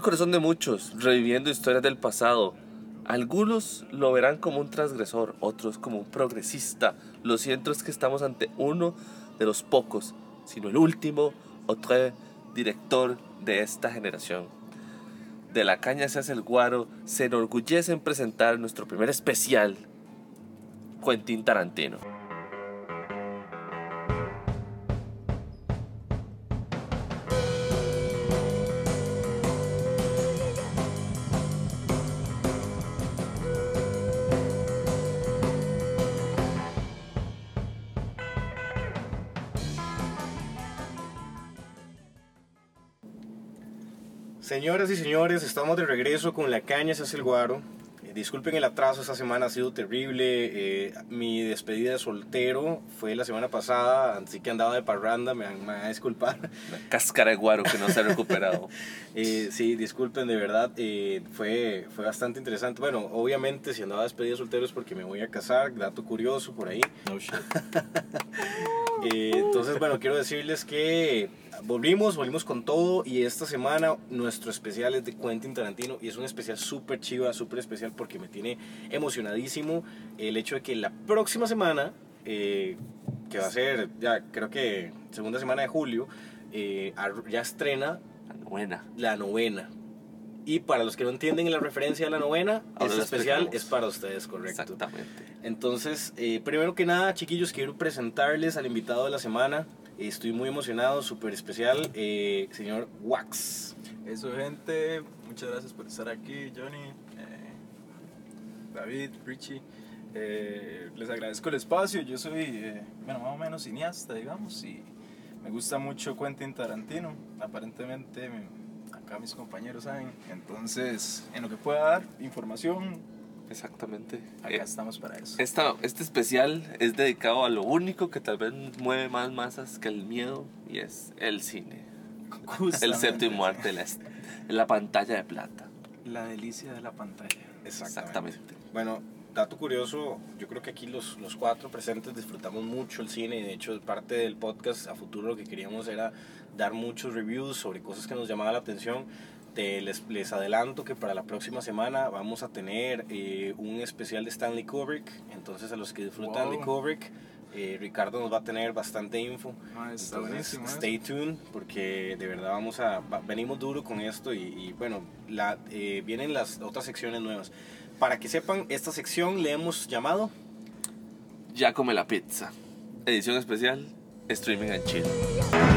Corazón de muchos, reviviendo historias del pasado. Algunos lo verán como un transgresor, otros como un progresista. Lo cierto es que estamos ante uno de los pocos, sino el último otro director de esta generación. De la caña se hace el guaro, se enorgullece en presentar nuestro primer especial, Quentin Tarantino. Señoras y señores, estamos de regreso con La Caña se hace el guaro. Eh, disculpen el atraso, esta semana ha sido terrible. Eh, mi despedida de soltero fue la semana pasada, así que andaba de parranda, me me van a disculpar. Una cáscara de guaro que no se ha recuperado. Eh, sí, disculpen, de verdad, eh, fue, fue bastante interesante. Bueno, obviamente, si andaba despedida de soltero es porque me voy a casar, dato curioso por ahí. No shit. Eh, entonces, bueno, quiero decirles que volvimos, volvimos con todo y esta semana nuestro especial es de Quentin Tarantino y es un especial súper chiva, súper especial porque me tiene emocionadísimo el hecho de que la próxima semana, eh, que va a ser ya creo que segunda semana de julio, eh, ya estrena la novena. Y para los que no entienden la referencia a la novena, Ahora este lo especial es para ustedes, correcto. Exactamente. Entonces, eh, primero que nada, chiquillos, quiero presentarles al invitado de la semana. Estoy muy emocionado, súper especial, eh, señor Wax. Eso, gente. Muchas gracias por estar aquí, Johnny, eh, David, Richie. Eh, les agradezco el espacio. Yo soy, eh, bueno, más o menos cineasta, digamos, y me gusta mucho Quentin Tarantino. Aparentemente, me- acá mis compañeros saben. Entonces, en lo que pueda dar información, Exactamente. acá Eh, estamos para eso. esta, este especial es dedicado a lo único que tal vez mueve más masas que el miedo y es el cine. El Justamente. séptimo arte, la, la pantalla de plata. La delicia de la pantalla. Exactamente. Bueno, dato curioso, yo creo que aquí los, los cuatro presentes disfrutamos mucho el cine y de hecho parte del podcast a futuro lo que queríamos era dar muchos reviews sobre cosas que nos llamaban la atención. Te, les, les adelanto que para la próxima semana vamos a tener eh, un especial de Stanley Kubrick, entonces a los que disfrutan de Wow. Kubrick, eh, Ricardo nos va a tener bastante info. Ah, está Entonces, stay tuned porque de verdad vamos a va- venimos duro con esto y, y, bueno la, eh, vienen las otras secciones nuevas para que sepan esta sección le hemos llamado Ya come la pizza. Edición especial, streaming en Chile.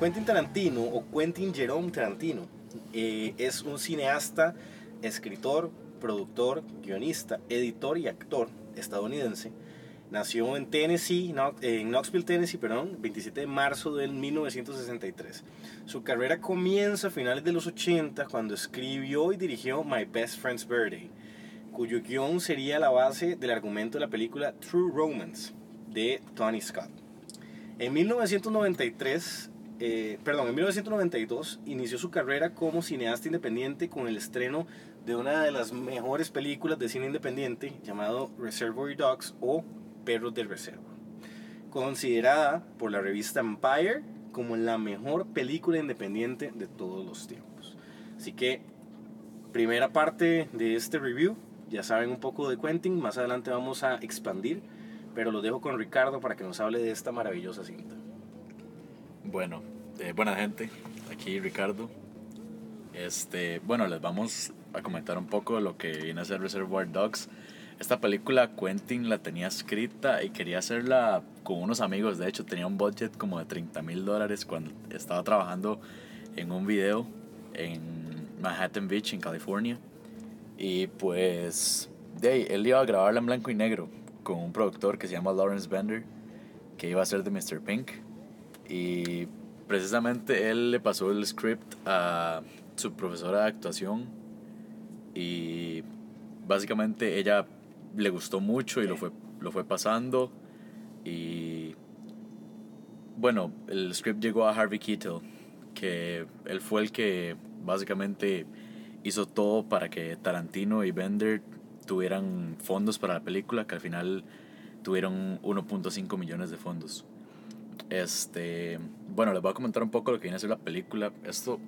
Quentin Tarantino o Quentin Jerome Tarantino eh, es un cineasta, escritor, productor, guionista, editor y actor estadounidense. Nació en Tennessee, en Knoxville, Tennessee, perdón, 27 de marzo del 1963. Su carrera comienza a finales de los 80 cuando escribió y dirigió My Best Friend's Birthday, cuyo guion sería la base del argumento de la película True Romance de Tony Scott. En 1993, eh, perdón, en 1992 inició su carrera como cineasta independiente con el estreno de una de las mejores películas de cine independiente llamado Reservoir Dogs o Perros de Reserva, considerada por la revista Empire como la mejor película independiente de todos los tiempos. Así que, primera parte de este review, ya saben un poco de Quentin, más adelante vamos a expandir, pero lo dejo con Ricardo para que nos hable de esta maravillosa cinta. Bueno, eh, buena gente, aquí Ricardo. Este, bueno, les vamos a comentar un poco lo que viene a ser Reservoir Dogs. Esta película Quentin la tenía escrita y quería hacerla con unos amigos. De hecho, tenía un budget como de 30 mil dólares cuando estaba trabajando en un video en Manhattan Beach, en California. Y pues, de ahí, él iba a grabarla en blanco y negro con un productor que se llama Lawrence Bender, que iba a ser de Mr. Pink. Y precisamente él le pasó el script a su profesora de actuación y básicamente ella le gustó mucho y lo fue, lo fue pasando y bueno, el script llegó a Harvey Keitel, que él fue el que básicamente hizo todo para que Tarantino y Bender tuvieran fondos para la película, que al final tuvieron 1.5 millones de fondos. Este, bueno, les voy a comentar un poco lo que viene a ser la película. Esto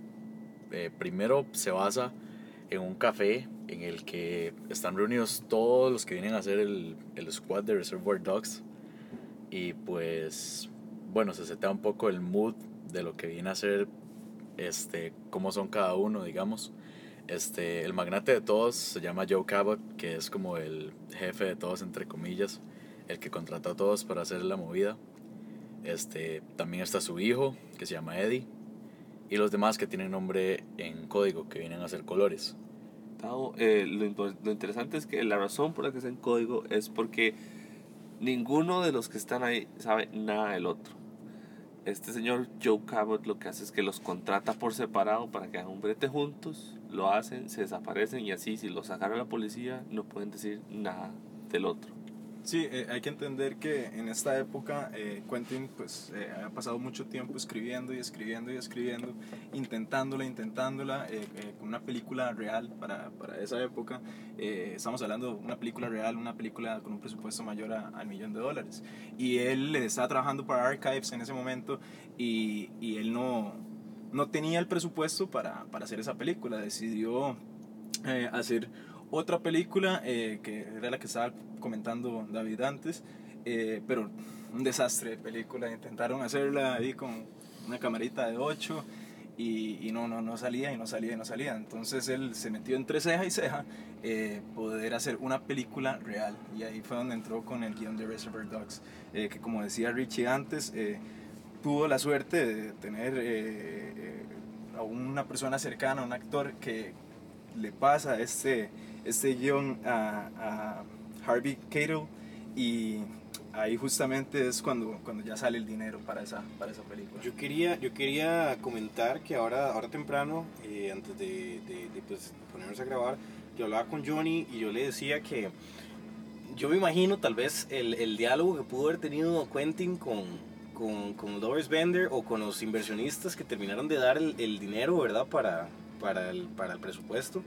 eh, primero se basa en un café en el que están reunidos todos los que vienen a hacer el, el squad de Reservoir Dogs. Y pues, bueno, se setea un poco el mood de lo que viene a ser, este, cómo son cada uno, digamos. Este, el magnate de todos se llama Joe Cabot, que es como el jefe de todos, entre comillas, el que contrató a todos para hacer la movida. Este, también está su hijo, que se llama Eddie, y los demás que tienen nombre en código, que vienen a ser colores. Eh, lo, lo, interesante es que la razón por la que está en código es porque ninguno de los que están ahí sabe nada del otro. Este señor Joe Cabot lo que hace es que los contrata por separado para que hagan un brete juntos, lo hacen, se desaparecen y así si los sacaron a la policía no pueden decir nada del otro. Sí, eh, hay que entender que en esta época eh, Quentin pues eh, ha pasado mucho tiempo escribiendo y escribiendo y escribiendo, intentándola, intentándola, con una película real para, para esa época. estamos hablando de una película real, una película con un presupuesto mayor al millón de dólares. Y él estaba trabajando para Archives en ese momento y, y él no, no tenía el presupuesto para, para hacer esa película. Decidió hacer otra película eh, que era la que estaba comentando David antes, eh, pero un desastre de película. Intentaron hacerla ahí con una camarita de 8 y, y, no, no, no salía y no salía y no salía. Entonces él se metió entre ceja y ceja eh, poder hacer una película real. Y ahí fue donde entró con el guion de Reservoir Dogs, que como decía Richie antes, tuvo la suerte de tener a una persona cercana, un actor que le pasa este este guion a, a Harvey Keitel y ahí justamente es cuando, cuando ya sale el dinero para esa, para esa película. Yo quería, yo quería comentar que ahora, ahora temprano, eh, antes de, de, de pues, ponernos a grabar, yo hablaba con Johnny y yo le decía que yo me imagino tal vez el, el diálogo que pudo haber tenido Quentin con, con, con Doris Bender o con los inversionistas que terminaron de dar el, el dinero, ¿verdad? Para, para, el, para el presupuesto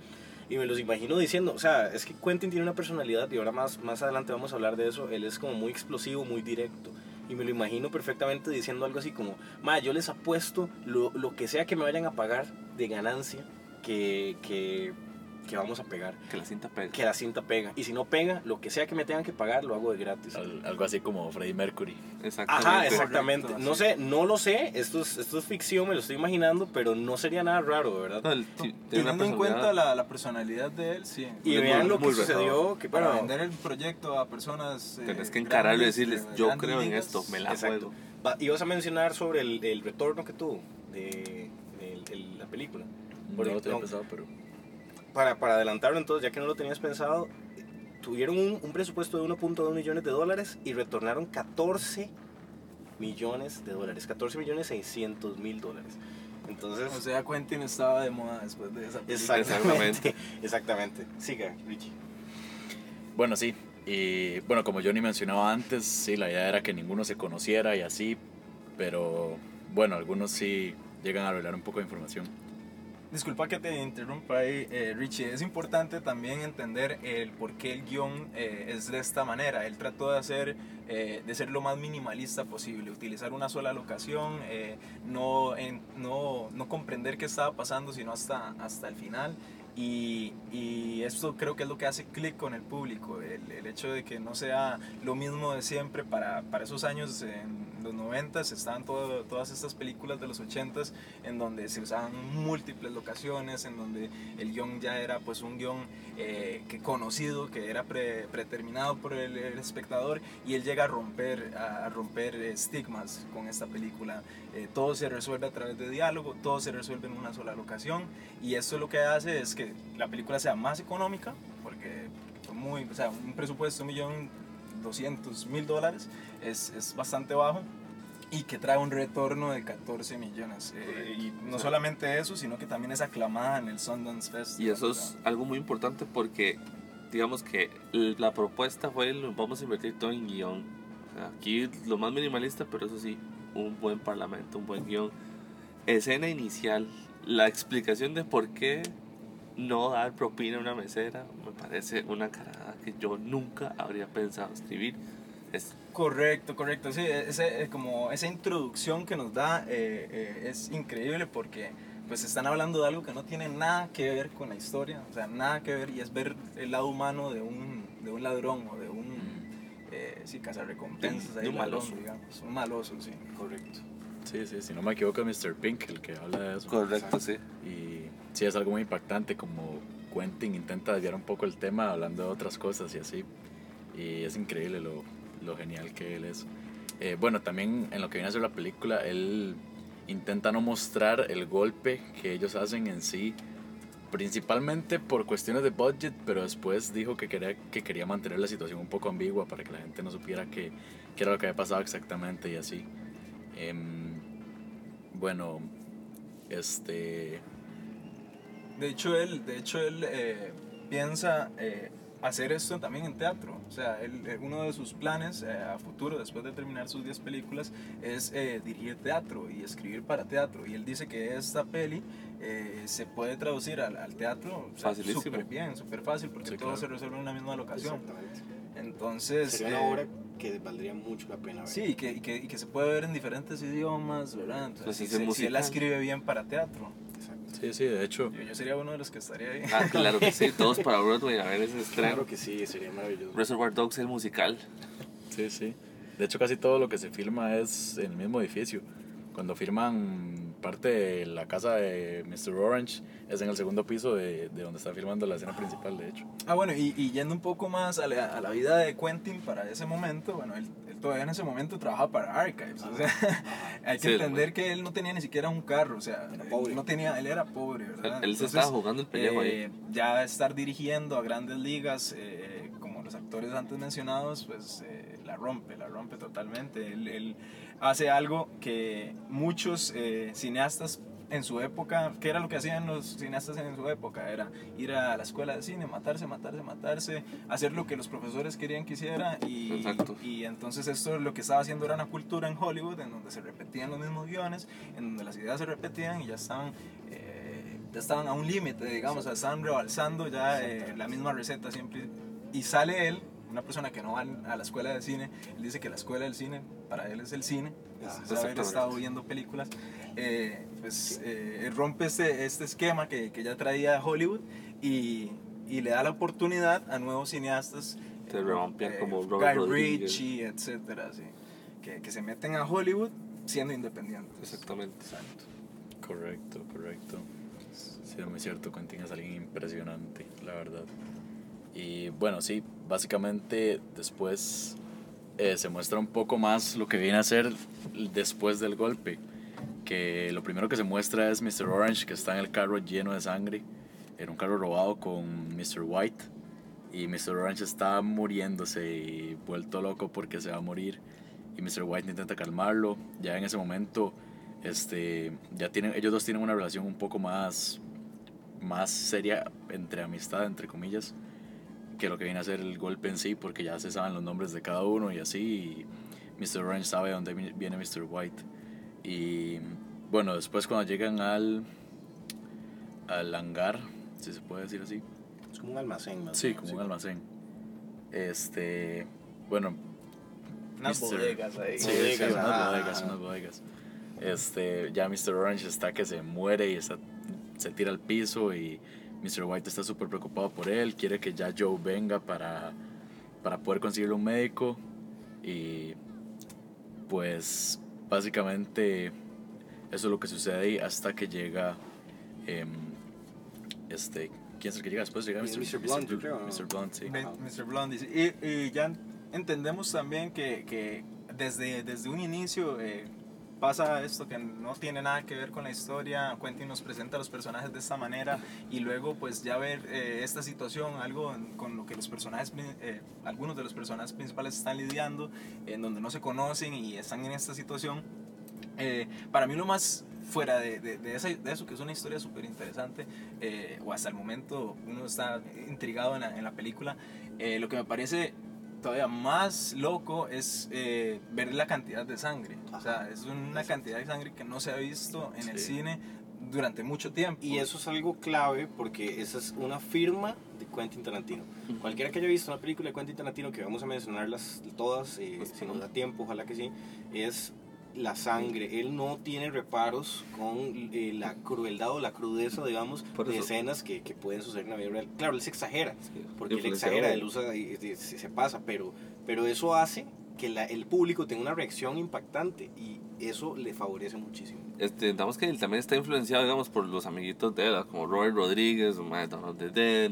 y me los imagino diciendo, o sea, es que Quentin tiene una personalidad y ahora más, más adelante vamos a hablar de eso, él es como muy explosivo, muy directo. Y me lo imagino perfectamente diciendo algo así como, ma, yo les apuesto lo, lo que sea que me vayan a pagar de ganancia, que, que que vamos a pegar. Que la cinta pega. Que la cinta pega. Y si no pega, lo que sea que me tengan que pagar, lo hago de gratis. algo así como Freddie Mercury. Exactamente. Ajá, exactamente. no sé, no lo sé, esto es, esto es ficción, me lo estoy imaginando, pero no sería nada raro, ¿verdad? Teniendo en cuenta la, la, personalidad de él, sí. Y vean lo que sucedió. Que, para vender el proyecto a personas... Eh, Tienes que encararlo y decirles, yo creo en esto, me la Exacto. juego. Y vas a mencionar sobre el, el retorno que tuvo de, de, la película. no lo tenía pensado, pero para, para adelantarlo entonces, ya que no lo tenías pensado, tuvieron un, un presupuesto de 1.2 millones de dólares y retornaron 14 millones de dólares, 14 millones 600 mil dólares. Entonces, o sea, Quentin estaba de moda después de esa película. Exactamente, exactamente. Siga, Richie. Bueno, sí. Y bueno, como Johnny mencionaba antes, sí, la idea era que ninguno se conociera y así, pero bueno, algunos sí llegan a revelar un poco de información. Disculpa que te interrumpa ahí, eh, Richie. Es importante también entender el por qué el guion eh, es de esta manera. Él trató de hacer, eh, de ser lo más minimalista posible, utilizar una sola locación, no, no, no comprender qué estaba pasando sino hasta, hasta el final. Y, y, esto creo que es lo que hace clic con el público, el, el, hecho de que no sea lo mismo de siempre para, para esos años en los 90 estaban todo, todas estas películas de los 80 en donde se usaban múltiples locaciones, en donde el guion ya era pues un guion eh, que conocido, que era predeterminado por el, espectador y él llega a romper, a, romper estigmas con esta película. Eh, todo se resuelve a través de diálogo, todo se resuelve en una sola locación y esto lo que hace es que la película sea más económica, porque muy, o sea, un presupuesto de un millón doscientos mil dólares es, es, bastante bajo y que trae un retorno de 14 millones. Eh, y no solamente eso, sino que también es aclamada en el Sundance Fest. Y eso es algo muy importante porque, digamos que la propuesta fue, vamos a invertir todo en guion. aquí lo más minimalista, pero eso sí, un buen parlamento, un buen guion escena inicial, la explicación de por qué no dar propina a una mesera, me parece una carada que yo nunca habría pensado escribir. Es Correcto, correcto. Sí, ese, eh, como esa introducción que nos da eh, eh, es increíble porque pues están hablando de algo que no tiene nada que ver con la historia, o sea, nada que ver y es ver el lado humano de un, de un ladrón o de un eh, sí, cazarrecompensas, De- de un maloso. digamos, un maloso, sí, correcto. Sí, sí, si no me equivoco es Mr. Pink el que habla de eso. correcto, sí. Y sí, es algo muy impactante como Quentin intenta desviar un poco el tema hablando de otras cosas y así. Y es increíble lo, lo genial que él es. Eh, bueno, también en lo que viene a ser la película, él intenta no mostrar el golpe que ellos hacen en sí, principalmente por cuestiones de budget, pero después dijo que quería, que quería mantener la situación un poco ambigua para que la gente no supiera qué qué era lo que había pasado exactamente y así. Em, bueno, este... De hecho, él, de hecho, él eh, piensa eh, hacer esto también en teatro. O sea, él, eh, uno de sus planes eh, a futuro, después de terminar sus 10 películas, es eh, dirigir teatro y escribir para teatro. Y él dice que esta peli eh, se puede traducir al, al teatro o sea, súper bien, súper fácil, porque Sí, todo claro. se resuelve en una misma locación. Exactamente. Entonces, Sería eh, una obra que valdría mucho la pena ver. Sí, y que, y que, y que se puede ver en diferentes idiomas, ¿verdad? Entonces, Pues si, él la escribe bien para teatro, Exacto. Sí, sí, de hecho... yo, yo sería uno de los que estaría ahí. Ah, claro que sí, todos para Broadway a ver ese estreno. Claro que sí, sería maravilloso. Reservoir Dogs, el musical. Sí, sí. De hecho, casi todo lo que se filma es en el mismo edificio. Cuando filman parte de la casa de Mr. Orange, es en el segundo piso de, de donde está filmando la escena principal, de hecho. Ah, bueno, y, y yendo un poco más a la, a la vida de Quentin para ese momento, bueno, él, él todavía en ese momento trabajaba para Archives, o sea, hay que Sí, entender que él no tenía ni siquiera un carro, o sea, Era él pobre. no tenía, él era pobre, Él, ¿verdad? él se Entonces, estaba jugando el pellejo ahí. eh, ya estar dirigiendo a grandes ligas, eh, como los actores antes mencionados, pues eh, la rompe, la rompe totalmente. Él, él hace algo que muchos eh, cineastas en su época, ¿qué era lo que hacían los cineastas en su época? Era ir a la escuela de cine, matarse, matarse, matarse, hacer lo que los profesores querían que hiciera y entonces esto lo que estaba haciendo era una cultura en Hollywood en donde se repetían los mismos guiones, en donde las ideas se repetían y ya estaban... eh, ya estaban a un límite, digamos, o sea, estaban rebalsando ya eh, la misma receta siempre. Y sale él, una persona que no va a la escuela de cine, él dice que la escuela del cine, para él es el cine, Ah, es haber estado viendo películas, eh, pues eh, él rompe este, este esquema que, que ya traía Hollywood y, y le da la oportunidad a nuevos cineastas, Se eh, rompen eh, como Robert Guy. Ritchie, etcétera, sí, que, que se meten a Hollywood siendo independientes. Exactamente. Exacto. Correcto, correcto. Sí, es muy cierto, Quentin es alguien impresionante, la verdad. Y bueno, sí, básicamente después eh, se muestra un poco más lo que viene a ser después del golpe. Que lo primero que se muestra es Mr. Orange, que está en el carro lleno de sangre, en un carro robado con Mr. White. Y Mr. Orange está muriéndose y vuelto loco porque se va a morir. Y Mr. White intenta calmarlo. Ya en ese momento, este, ya tienen, ellos dos tienen una relación un poco más, más seria entre amistad, entre comillas, que lo que viene a ser el golpe en sí, porque ya se saben los nombres de cada uno y así. Y Mr. Orange sabe dónde vi- viene Mr. White. Y bueno, después cuando llegan al, al hangar, si se puede decir así, Es como un almacén, más Sí, como un almacén. Este, bueno, Unas Mr. bodegas ahí. sí, Bodegas, sí, unas ah. bodegas, unas bodegas. Este, ya Mr. Orange está que se muere y está, se tira al piso y Mr. White está súper preocupado por él, quiere que ya Joe venga para, para poder conseguirle un médico y pues básicamente eso es lo que sucede ahí hasta que llega em, este ¿quién es el que llega después? Llega Mr. Mr. Blunt, yo creo. Mr. Blunt, sí. Mr. Dice. Y, y ya entendemos también que, que desde, desde un inicio eh, pasa esto que no tiene nada que ver con la historia. Quentin nos presenta a los personajes de esta manera y luego pues ya ver eh, esta situación, algo con lo que los personajes, eh, algunos de los personajes principales están lidiando, en donde no se conocen y están en esta situación. Eh, para mí lo más fuera de, de, de eso, que es una historia súper interesante, o hasta el momento uno está intrigado en la, en la película, lo que me parece todavía más loco es eh, ver la cantidad de sangre. O sea, es una cantidad de sangre que no se ha visto en el Sí. cine durante mucho tiempo. Y eso es algo clave porque esa es una firma de Quentin Tarantino. Cualquiera que haya visto una película de Quentin Tarantino, que vamos a mencionarlas todas, eh, Pues, si nos da tiempo, ojalá que sí, es la sangre. Él no tiene reparos con eh, la crueldad o la crudeza, digamos, Por de eso- escenas que, que pueden suceder en la vida real. Claro, él se exagera, porque él exagera, él usa se, pasa, pero, pero eso hace que la- el público tenga una reacción impactante y eso le favorece muchísimo. este, digamos que él también está influenciado, digamos, por los amiguitos de él, como Robert Rodríguez, un de Dead,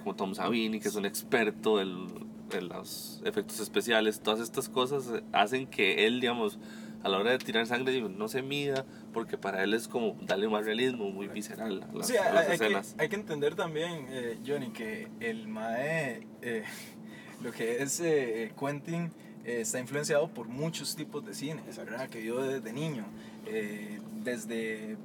como Tom Savini, que es un experto en los efectos especiales. Todas estas cosas hacen que él, digamos, a la hora de tirar sangre, no se mida, porque para él es como darle más realismo, muy visceral a las, Sí, a las hay, hay que, escenas. hay que entender también, eh, Johnny, que el Mae, eh, lo que es eh, Quentin, eh, está influenciado por muchos tipos de cine, ¿verdad? Que vio desde niño, eh, desde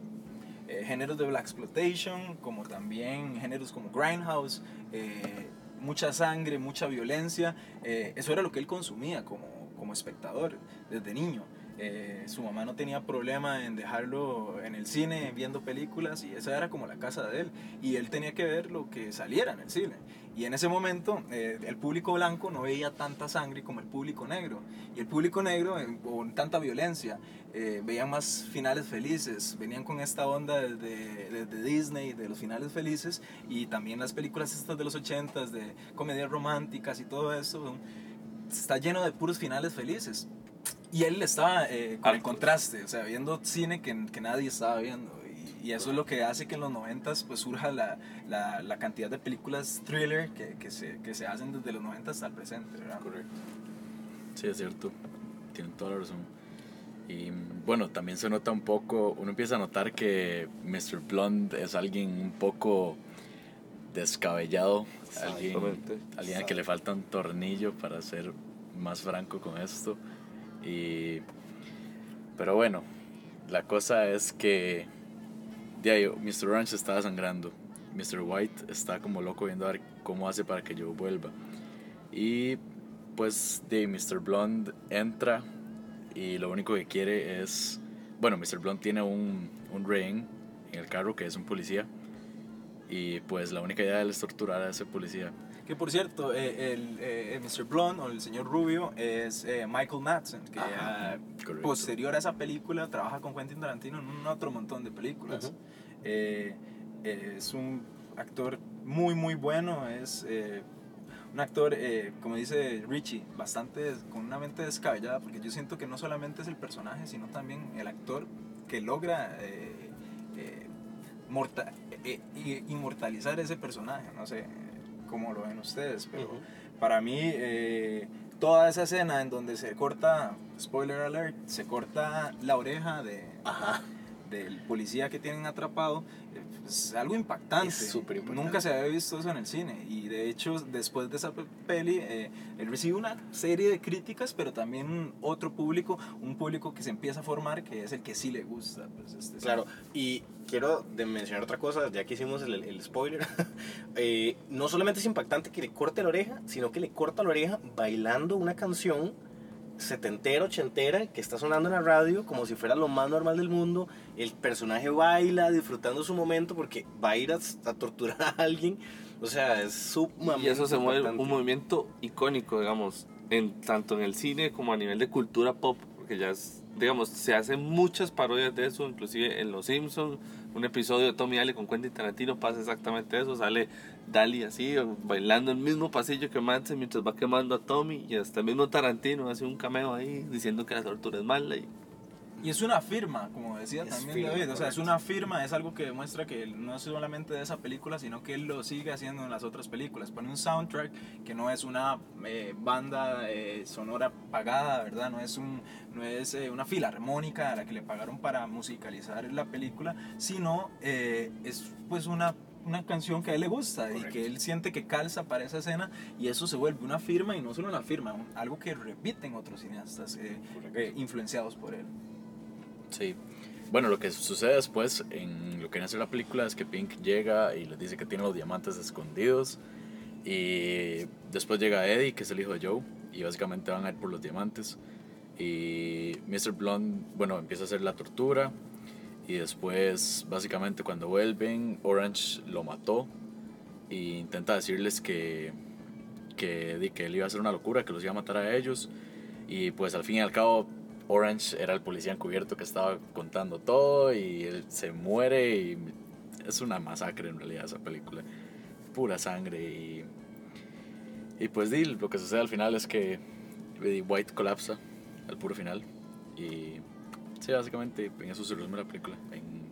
géneros de Black Exploitation, como también géneros como Grindhouse, eh, mucha sangre, mucha violencia, eh, eso era lo que él consumía como, como espectador desde niño. Eh, su mamá no tenía problema en dejarlo en el cine viendo películas y esa era como la casa de él y él tenía que ver lo que saliera en el cine y en ese momento eh, el público blanco no veía tanta sangre como el público negro. Y el público negro eh, con tanta violencia eh, veían más finales felices. Venían con esta onda desde, desde Disney de los finales felices y también las películas estas de los 80s de comedias románticas y todo eso está lleno de puros finales felices. Y él estaba con el contraste, o sea, viendo cine que, que nadie estaba viendo. Y, eso es lo que hace que en los noventas pues surja la, la, la cantidad de películas thriller que, que, se, que se hacen desde los 90 hasta el presente, ¿verdad? Correcto. Sí, es cierto. Tienen toda la razón. Y bueno, también se nota un poco, uno empieza a notar que Mr. Blonde es alguien un poco descabellado, alguien, Exactamente. alguien a que le falta un tornillo para ser más franco con esto. Y, pero bueno, la cosa es que de ahí, Mr. Orange está sangrando. Mr. White está como loco viendo a ver cómo hace para que yo vuelva. Y pues de Mr. Blonde entra y lo único que quiere es... Bueno, Mr. Blonde tiene un, un rehén en el carro que es un policía. Y pues la única idea de es torturar a ese policía. Que por cierto, eh, el, eh, Mr. Blonde o el señor Rubio es eh, Michael Madsen, que Ajá, ah, posterior a esa película trabaja con Quentin Tarantino en un otro montón de películas. Eh, eh, es un actor muy, muy bueno, es un actor, eh, como dice Richie, bastante con una mente descabellada, porque yo siento que no solamente es el personaje, sino también el actor que logra eh, eh, morta- eh, eh, inmortalizar ese personaje, no sé cómo lo ven ustedes, pero para mí eh, toda esa escena en donde se corta, spoiler alert, se corta la oreja de, Ajá. del policía que tienen atrapado, es algo impactante. Es súper impactante. Nunca se había visto eso en el cine. Y de hecho, después de esa pe- peli, eh, él recibe una serie de críticas, pero también otro público, un público que se empieza a formar, que es el que sí le gusta. pues, este Claro, y quiero de mencionar otra cosa, ya que hicimos el, el spoiler. Eh, no solamente es impactante que le corte la oreja, sino que le corta la oreja bailando una canción setentera, ochentera, que está sonando en la radio como si fuera lo más normal del mundo. El personaje baila disfrutando su momento porque va a ir a, a torturar a alguien. O sea, es sumamente Y eso se mueve un movimiento icónico, digamos, en, tanto en el cine como a nivel de cultura pop, porque ya es, digamos, se hacen muchas parodias de eso, inclusive en Los Simpsons, un episodio de Tommy Daly con Quentin Tarantino pasa exactamente eso, sale Daly así, bailando el mismo pasillo que Manson mientras va quemando a Tommy, y hasta el mismo Tarantino hace un cameo ahí diciendo que la tortura es mala. Y, Y es una firma, como decía Es también firma, David. O sea, es una firma, es algo que demuestra que no es solamente de esa película, sino que él lo sigue haciendo en las otras películas. Pone un soundtrack que no es una eh, banda eh, sonora pagada, ¿verdad? No es, un, no es eh, una filarmónica a la que le pagaron para musicalizar la película, sino eh, es pues una una canción que a él le gusta y que él siente que calza para esa escena y eso se vuelve una firma y no solo una firma, un- algo que repiten otros cineastas eh, eh, influenciados por él. Sí. Bueno, lo que sucede después en lo que viene a ser la película es que Pink llega y les dice que tiene los diamantes escondidos Y después llega Eddie, que es el hijo de Joe, y básicamente van a ir por los diamantes. Y Mr. Blonde, bueno, empieza a hacer la tortura. Y después, básicamente, cuando vuelven, Orange lo mató. E intenta decirles que, que, que él iba a hacer una locura, que los iba a matar a ellos. Y pues al fin y al cabo, Orange era el policía encubierto que estaba contando todo. Y él se muere. Y es una masacre en realidad esa película. Pura sangre. Y, y pues lo que sucede al final es que White colapsa al puro final. Y sí, básicamente en eso se resume la película. En,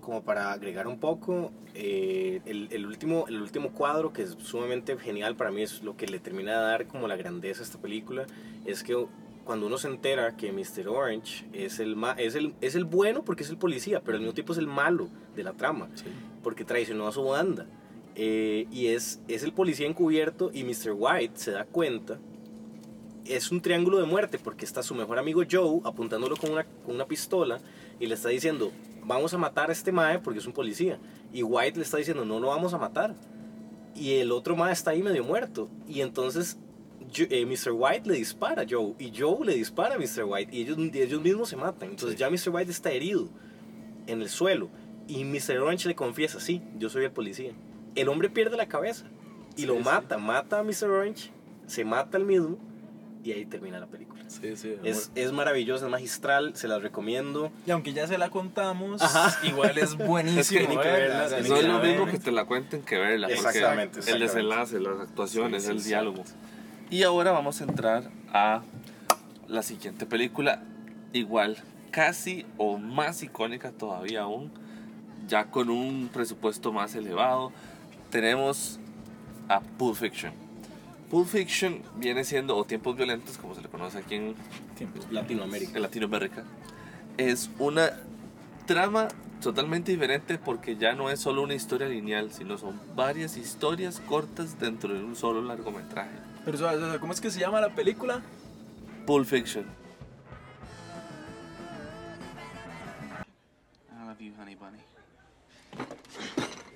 como para agregar un poco, eh, el, el último, el último cuadro, que es sumamente genial para mí, es lo que le termina de dar como la grandeza a esta película, es que cuando uno se entera que Mr. Orange es el, ma es el, es el bueno porque es el policía, pero al mismo tiempo es el malo de la trama, sí. porque traicionó a su banda. Eh, y es, es el policía encubierto y Mr. White se da cuenta. Es un triángulo de muerte porque está su mejor amigo Joe apuntándolo con una, con una pistola y le está diciendo, vamos a matar a este mae porque es un policía. Y White le está diciendo, no lo vamos a matar. Y el otro mae está ahí medio muerto. Y entonces yo- eh, Mr. White le dispara a Joe y Joe le dispara a Mr. White y ellos, mismos se matan. Entonces Sí. ya Mr. White está herido en el suelo y Mr. Orange le confiesa, sí, yo soy el policía. El hombre pierde la cabeza y Sí, lo sí. mata, mata a Mr. Orange, se mata al mismo y ahí termina la película. Sí, sí. Es, es maravillosa, es magistral, se las recomiendo. Y aunque ya se la contamos, Ajá. igual es buenísimo. Es que verla, No es lo mismo verla. que te la cuenten que verla. porque Exactamente, El exactamente. desenlace, las actuaciones, Sí, sí, el sí. diálogo. Y ahora vamos a entrar a la siguiente película, igual, casi o más icónica todavía aún, ya con un presupuesto más elevado. Tenemos a Pulp Fiction. Pulp Fiction viene siendo, o Tiempos Violentos, como se le conoce aquí en, Latinoamérica. en Latinoamérica, es una trama totalmente diferente porque ya no es solo una historia lineal, sino son varias historias cortas dentro de un solo largometraje. Pero ¿cómo es que se llama la película? Pulp Fiction. I love you, honey bunny.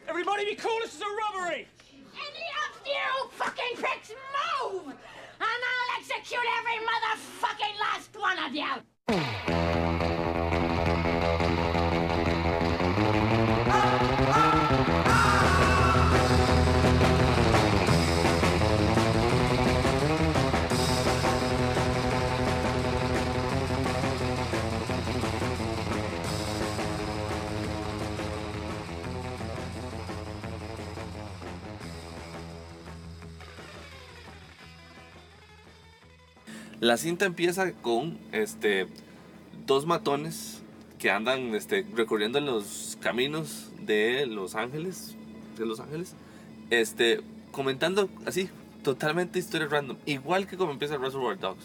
Everybody be cool, this is a robbery! You fucking pricks move! And I'll execute every motherfucking last one of you! La cinta empieza con este dos matones que andan este, recorriendo los caminos de Los Ángeles, de Los Ángeles, este, comentando así, totalmente historias random, igual que como empieza Reservoir Dogs.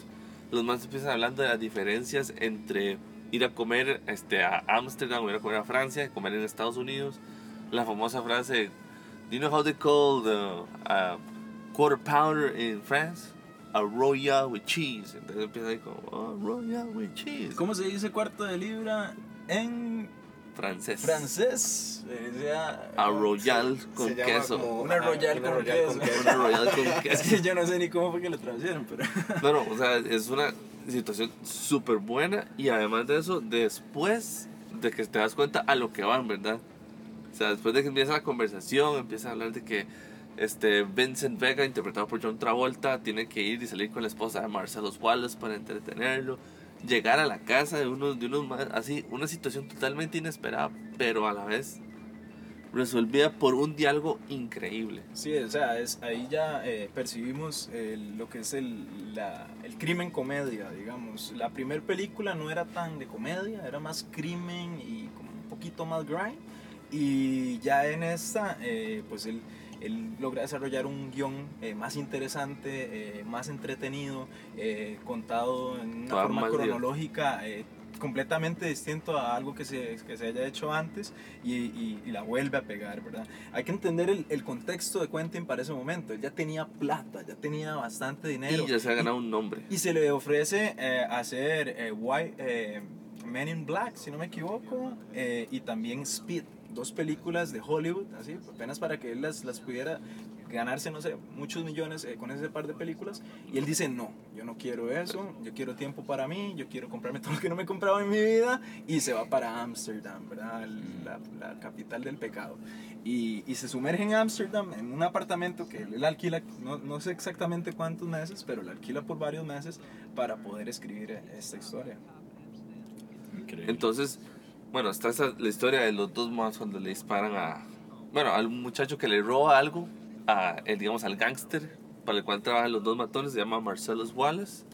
Los más empiezan hablando de las diferencias entre ir a comer este, a Ámsterdam ir a comer a Francia, comer en Estados Unidos. La famosa frase, Do you know how they call the uh, quarter pounder in France? A royal with cheese. Entonces empieza ahí como, oh, royal with cheese. ¿Cómo se dice cuarto de libra en Francés. francés? Eh, sea, A royal con Se queso. Una royal una con royal queso. con queso. Una royal con Es queso. que yo no sé ni cómo fue que lo traducieron, pero... No, no, o sea, es una situación súper buena y además de eso, después de que te das cuenta a lo que van, ¿verdad? O sea, después de que empieza la conversación, empieza a hablar de que este Vincent Vega, interpretado por John Travolta, tiene que ir y salir con la esposa de Marcelo Wallace para entretenerlo, llegar a la casa de unos, de unos más, así, una situación totalmente inesperada, pero a la vez resolvida por un diálogo increíble. Sí, o sea, es, ahí ya eh, percibimos el- lo que es el, la- el crimen comedia, digamos. La primera película no era tan de comedia, era más crimen y como un poquito más grind. Y ya en esta, eh, pues él, él logra desarrollar un guion eh, más interesante, eh, más entretenido, eh, contado en una Toda forma cronológica. eh, completamente distinto a algo que se, que se haya hecho antes y, y- y la vuelve a pegar, ¿verdad? Hay que entender el, el contexto de Quentin para ese momento. Él ya tenía plata, ya tenía bastante dinero. Y ya se ha ganado un nombre. Y se le ofrece eh, hacer eh, White, eh, Men in Black, si no me equivoco, eh, y también Speed, dos películas de Hollywood, así, apenas para que él las, las pudiera ganarse, no sé, muchos millones eh, con ese par de películas. Y él dice, no, yo no quiero eso, yo quiero tiempo para mí, yo quiero comprarme todo lo que no me he comprado en mi vida. Y se va para Ámsterdam, ¿verdad? La, la capital del pecado. Y, y se sumerge en Ámsterdam, en un apartamento que él alquila, no, no sé exactamente cuántos meses, pero lo alquila por varios meses para poder escribir esta historia. Increíble. Entonces, bueno, está esa, la historia de los dos más cuando le disparan a, bueno, al muchacho que le roba algo, a, el, digamos, al gángster para el cual trabajan los dos matones, se llama Marcellus Wallace.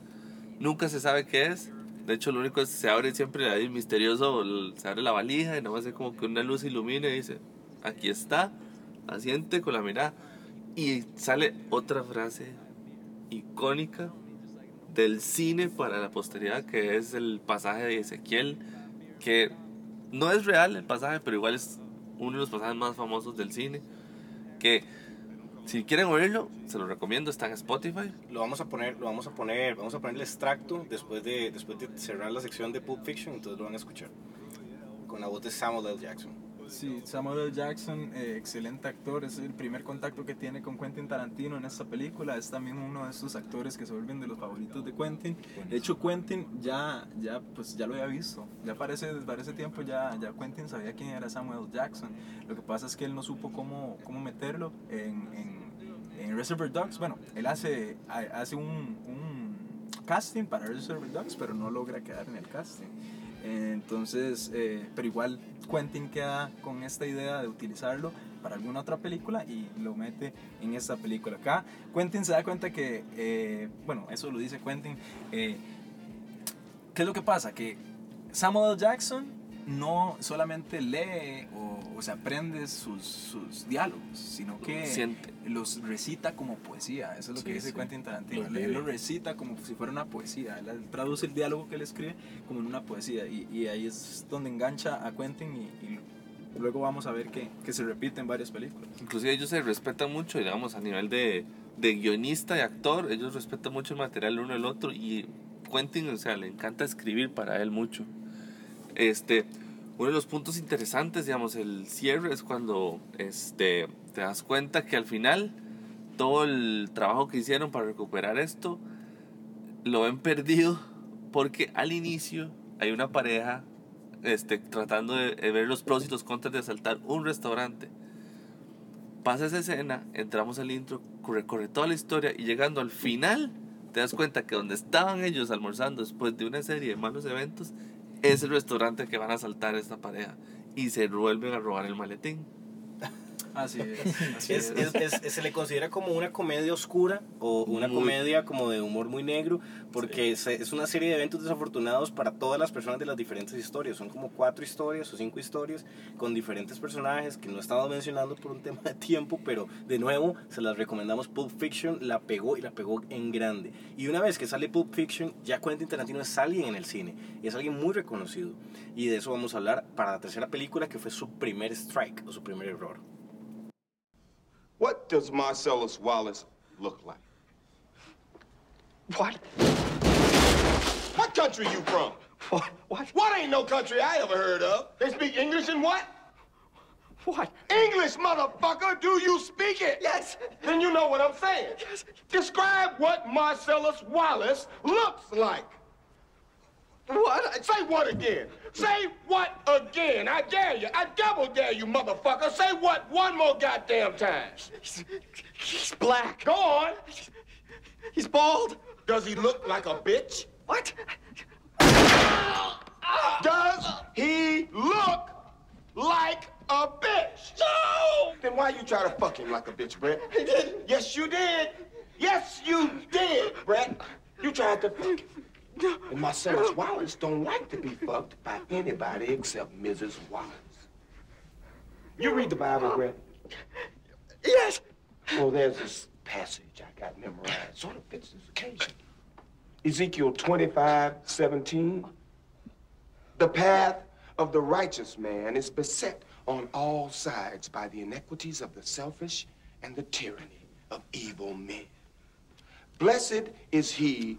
Nunca se sabe qué es. De hecho, lo único es que se abre siempre ahí misterioso, se abre la valija y nada más es como que una luz ilumina y dice, aquí está, asiente con la mirada. Y sale otra frase icónica del cine para la posteridad, que es el pasaje de Ezequiel, que no es real el pasaje, pero igual es uno de los pasajes más famosos del cine, que si quieren oírlo, se lo recomiendo, está en Spotify. Lo vamos a poner, lo vamos a poner, vamos a poner el extracto después de, después de cerrar la sección de Pulp Fiction, entonces lo van a escuchar. Con la voz de Samuel L. Jackson. Sí, Samuel L. Jackson, eh, excelente actor, es el primer contacto que tiene con Quentin Tarantino en esta película, es también uno de esos actores que se vuelven de los favoritos de Quentin. De hecho, Quentin ya, ya, pues, ya lo había visto, ya parece, para ese tiempo ya, ya Quentin sabía quién era Samuel L. Jackson. Lo que pasa es que él no supo cómo, cómo meterlo en, en, en Reservoir Dogs. Bueno, él hace, ha- hace un, un casting para Reservoir Dogs, pero no logra quedar en el casting. Entonces, eh, pero igual Quentin queda con esta idea de utilizarlo para alguna otra película y lo mete en esta película. Acá Quentin se da cuenta que, eh, bueno, eso lo dice Quentin, eh, ¿qué es lo que pasa? Que Samuel. Jackson no solamente lee o, o se aprende sus, sus diálogos, sino que Siente. los recita como poesía. Eso es lo que Sí, dice sí. Quentin Tarantino. Él lo recita como si fuera una poesía. Él traduce el diálogo que él escribe como en una poesía. Y, y ahí es donde engancha a Quentin y, y luego vamos a ver que, que se repite en varias películas. Inclusive ellos se respetan mucho, digamos, a nivel de, de guionista y actor, ellos respetan mucho el material uno del otro y Quentin, o sea, le encanta escribir para él mucho. Este, uno de los puntos interesantes, digamos, el cierre es cuando este, te das cuenta que al final todo el trabajo que hicieron para recuperar esto lo ven perdido porque al inicio hay una pareja este, tratando de, de ver los pros y los contras de asaltar un restaurante. Pasa esa escena, entramos al intro, recorre toda la historia y llegando al final te das cuenta que donde estaban ellos almorzando después de una serie de malos eventos es el restaurante que van a asaltar esta pareja y se vuelven a robar el maletín. Así es. Así Es, es. es- es- se le considera como una comedia oscura o una Muy. comedia como de humor muy negro porque se- es una serie de eventos desafortunados para todas las personas de las diferentes historias. Son como cuatro historias o cinco historias con diferentes personajes que no estamos mencionando por un tema de tiempo, pero de nuevo se las recomendamos. Pulp Fiction la pegó y la pegó en grande. Y una vez que sale Pulp Fiction, ya Quentin Tarantino es alguien en el cine es alguien muy reconocido. Y de eso vamos a hablar para la tercera película que fue su primer strike o su primer error. What does Marcellus Wallace look like? What? What country you from? What? What? What ain't no country I ever heard of? They speak English and what? What? English, motherfucker! Do you speak it? Yes. Then you know what I'm saying. Yes. Describe what Marcellus Wallace looks like. What? Say what again? Say what again? I dare you. I double dare you, motherfucker. Say what one more goddamn time. He's, he's black. Go on. He's bald. Does he look like a bitch? What? Does he look like a bitch? No! Then why you try to fuck him like a bitch, Brett? He didn't. Yes, you did. Yes, you did, Brett. You tried to fuck him. And Marcellus Wallace don't like to be fucked by anybody except Mrs. Wallace. You read the Bible, Brett? Yes. Well, there's this passage I got memorized. Sort of fits this occasion. Ezekiel 25, 17. The path of the righteous man is beset on all sides by the iniquities of the selfish and the tyranny of evil men. Blessed is he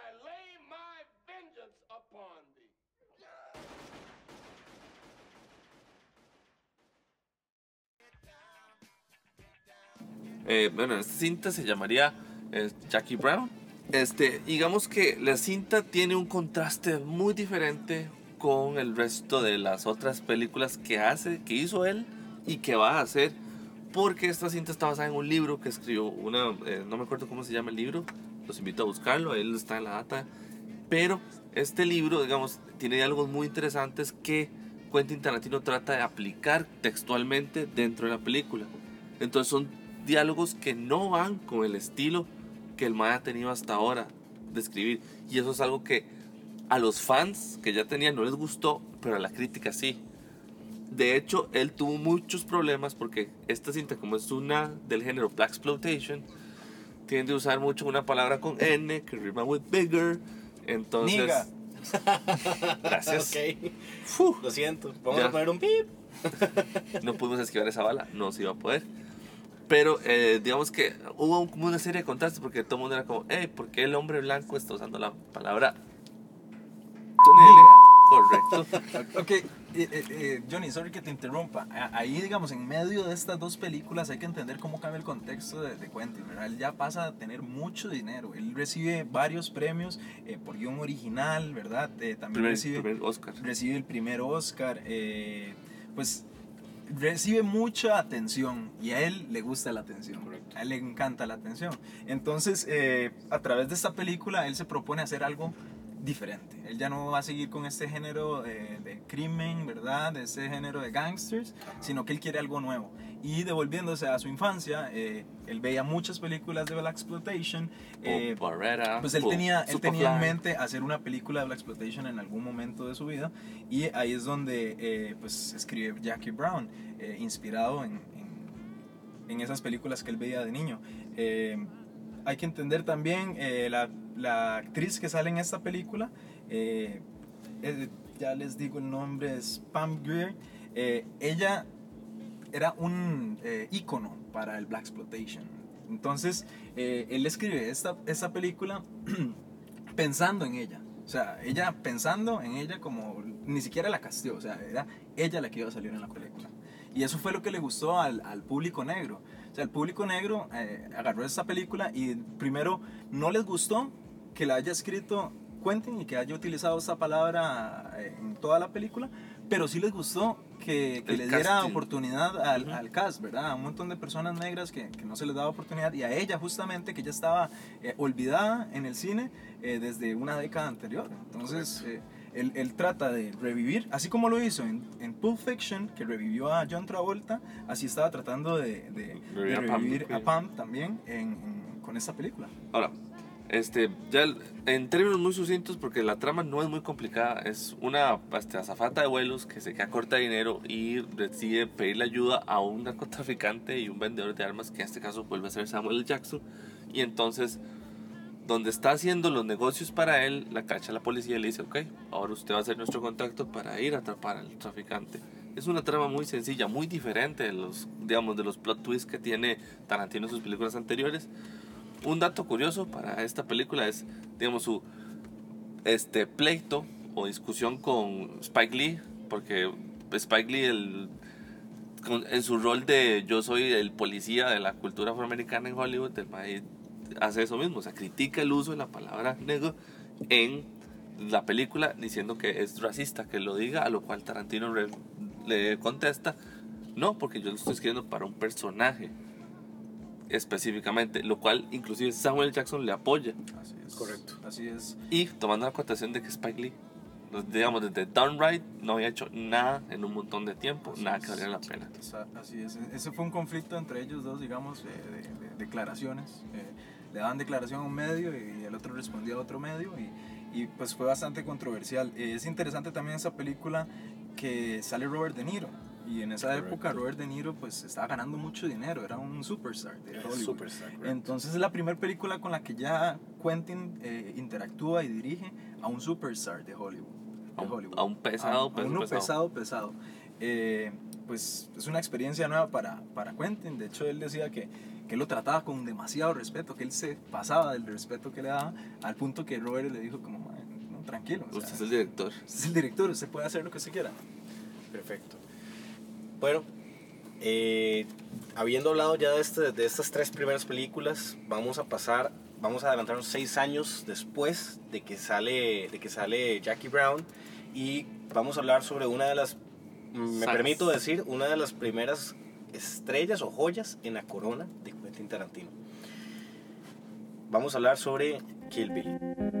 Eh, bueno, esta cinta se llamaría eh, Jackie Brown. Este, digamos que la cinta tiene un contraste muy diferente con el resto de las otras películas que hace, que hizo él y que va a hacer, porque esta cinta está basada en un libro que escribió una, eh, no me acuerdo cómo se llama el libro, los invito a buscarlo, ahí está en la data, pero este libro, digamos, tiene diálogos muy interesantes que Quentin Tarantino trata de aplicar textualmente dentro de la película. Entonces son diálogos que no van con el estilo que el Maya ha tenido hasta ahora de escribir. Y eso es algo que a los fans que ya tenían no les gustó, pero a la crítica sí. De hecho, él tuvo muchos problemas porque esta cinta, como es una del género Black Exploitation, tiende a usar mucho una palabra con N que rima with bigger. Entonces. Niga. Gracias. Ok. Fu. Lo siento. Vamos Ya. a poner un pip. no pudimos esquivar esa bala, no se iba a poder. Pero eh, digamos que hubo como una serie de contrastes porque todo el mundo era como, hey, ¿por qué el hombre blanco está usando la palabra Correcto. Ok, eh, eh, eh, Johnny, sorry que te interrumpa. Ahí, digamos, en medio de estas dos películas hay que entender cómo cambia el contexto de, de Quentin, ¿verdad? Él ya pasa a tener mucho dinero. Él recibe varios premios eh, por guion original, ¿verdad? Eh, también Primer, recibe, primer Oscar. recibe el primer Oscar. eh, pues recibe mucha atención y a él le gusta la atención. A él le encanta la atención. Entonces, eh, a través de esta película, él se propone hacer algo diferente. Él ya no va a seguir con este género eh, de crimen, ¿verdad? De ese género de gangsters, sino que él quiere algo nuevo. Y devolviéndose a su infancia, eh, él veía muchas películas de Black Exploitation. eh, Barrera, pues él tenía, él tenía en mente hacer una película de Black Exploitation en algún momento de su vida y ahí es donde eh, pues escribe Jackie Brown, eh, inspirado en, en, en esas películas que él veía de niño. Eh, hay que entender también eh, la, la actriz que sale en esta película, ya les digo el nombre, es Pam Grier. Ella era un eh, ícono para el Black Exploitation. Entonces, eh, él escribe esta, esta película pensando en ella. O sea, ella pensando en ella como ni siquiera la casteó. O sea, era ella la que iba a salir en la película. Y eso fue lo que le gustó al, al público negro. O sea, el público negro eh, agarró esta película y primero no les gustó que la haya escrito Quentin y que haya utilizado esta palabra eh, en toda la película, pero sí les gustó que, que le diera casting. oportunidad al, al cast, ¿verdad? A un montón de personas negras que, que no se les daba oportunidad y a ella justamente que ya estaba eh, olvidada en el cine eh, desde una década anterior. Entonces, eh, él, él trata de revivir, así como lo hizo en, en Pulp Fiction, que revivió a John Travolta, así estaba tratando de, de- de Revivir a Pam a Pam también en- en- con esta película. Ahora, este, ya en términos muy sucintos, porque la trama no es muy complicada, es una este, azafata de vuelos que se queda corta de dinero y decide pedirle ayuda a un narcotraficante y un vendedor de armas, que en este caso vuelve a ser Samuel. Jackson, y entonces, donde está haciendo los negocios para él, la cacha la policía y le dice, ok, ahora usted va a ser nuestro contacto para ir a atrapar al traficante. Es una trama muy sencilla, muy diferente de los, digamos, de los plot twists que tiene Tarantino en sus películas anteriores. Un dato curioso para esta película es, digamos, su este pleito o discusión con Spike Lee, porque Spike Lee el, en su rol de yo soy el policía de la cultura afroamericana en Hollywood, el hace eso mismo, o critica el uso de la palabra negro en la película diciendo que es racista que lo diga, a lo cual Tarantino le contesta, no, porque yo lo estoy escribiendo para un personaje específicamente, lo cual inclusive Samuel Jackson le apoya. Así es. Correcto. Así es. Y tomando la acotación de que Spike Lee, pues, digamos, desde Downright no había hecho nada en un montón de tiempo, nada que valiera la pena. Así es. Ese fue un conflicto entre ellos dos, digamos, eh, de, de declaraciones. Eh, le daban declaración a un medio y el otro respondía a otro medio y, y, pues fue bastante controversial. Eh, es interesante también esa película que sale Robert De Niro. Y en esa época Robert De Niro pues estaba ganando mucho dinero, era un superstar de Hollywood. superstar, correcto. Entonces es la primera película con la que ya Quentin eh, interactúa y dirige a un superstar de Hollywood. de A un- a un pesado, A- uno pesado. pesado, pesado. Eh, pues es una experiencia nueva para, para Quentin. De hecho, él decía que, que él lo trataba con demasiado respeto, que él se pasaba del respeto que le daba, al punto que Robert le dijo como, "Mae, no, tranquilo. o sea, Usted es el director. usted es el director, usted puede hacer lo que usted quiera. Perfecto. Bueno, eh, habiendo hablado ya de, este- de estas tres primeras películas, vamos a pasar, vamos a adelantarnos seis años después de que sale, de que sale Jackie Brown y vamos a hablar sobre una de las, me permito decir, una de las primeras estrellas o joyas en la corona de Quentin Tarantino. Vamos a hablar sobre Kill Bill.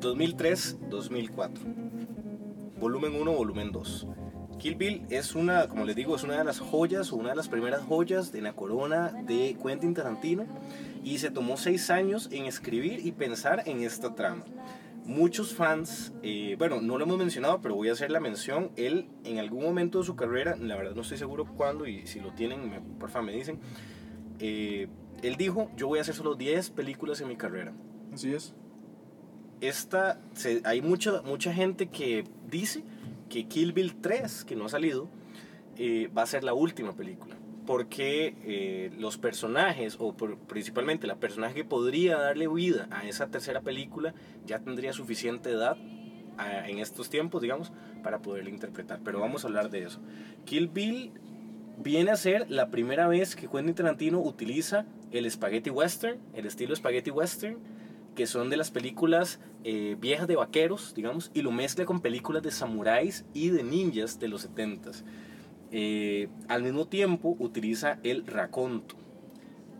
2003-2004. Volumen 1, volumen 2. Kill Bill es una, como les digo, es una de las joyas o una de las primeras joyas de la corona de Quentin Tarantino y se tomó seis años en escribir y pensar en esta trama. Muchos fans, eh, bueno, no lo hemos mencionado, pero voy a hacer la mención. Él, en algún momento de su carrera, la verdad no estoy seguro cuándo y si lo tienen, me, porfa, me dicen. eh, él dijo: Yo voy a hacer solo 10 películas en mi carrera Así es. Esta, hay mucha, mucha gente que dice que Kill Bill 3, que no ha salido, eh, va a ser la última película. Porque eh, los personajes, o principalmente la personaje que podría darle vida a esa tercera película, ya tendría suficiente edad en estos tiempos, digamos, para poderla interpretar. Pero vamos a hablar de eso. Kill Bill viene a ser la primera vez que Quentin Tarantino utiliza el spaghetti western, el estilo spaghetti western, que son de las películas eh, viejas de vaqueros, digamos, y lo mezcla con películas de samuráis y de ninjas de los 70s. Eh, al mismo tiempo utiliza el raconto.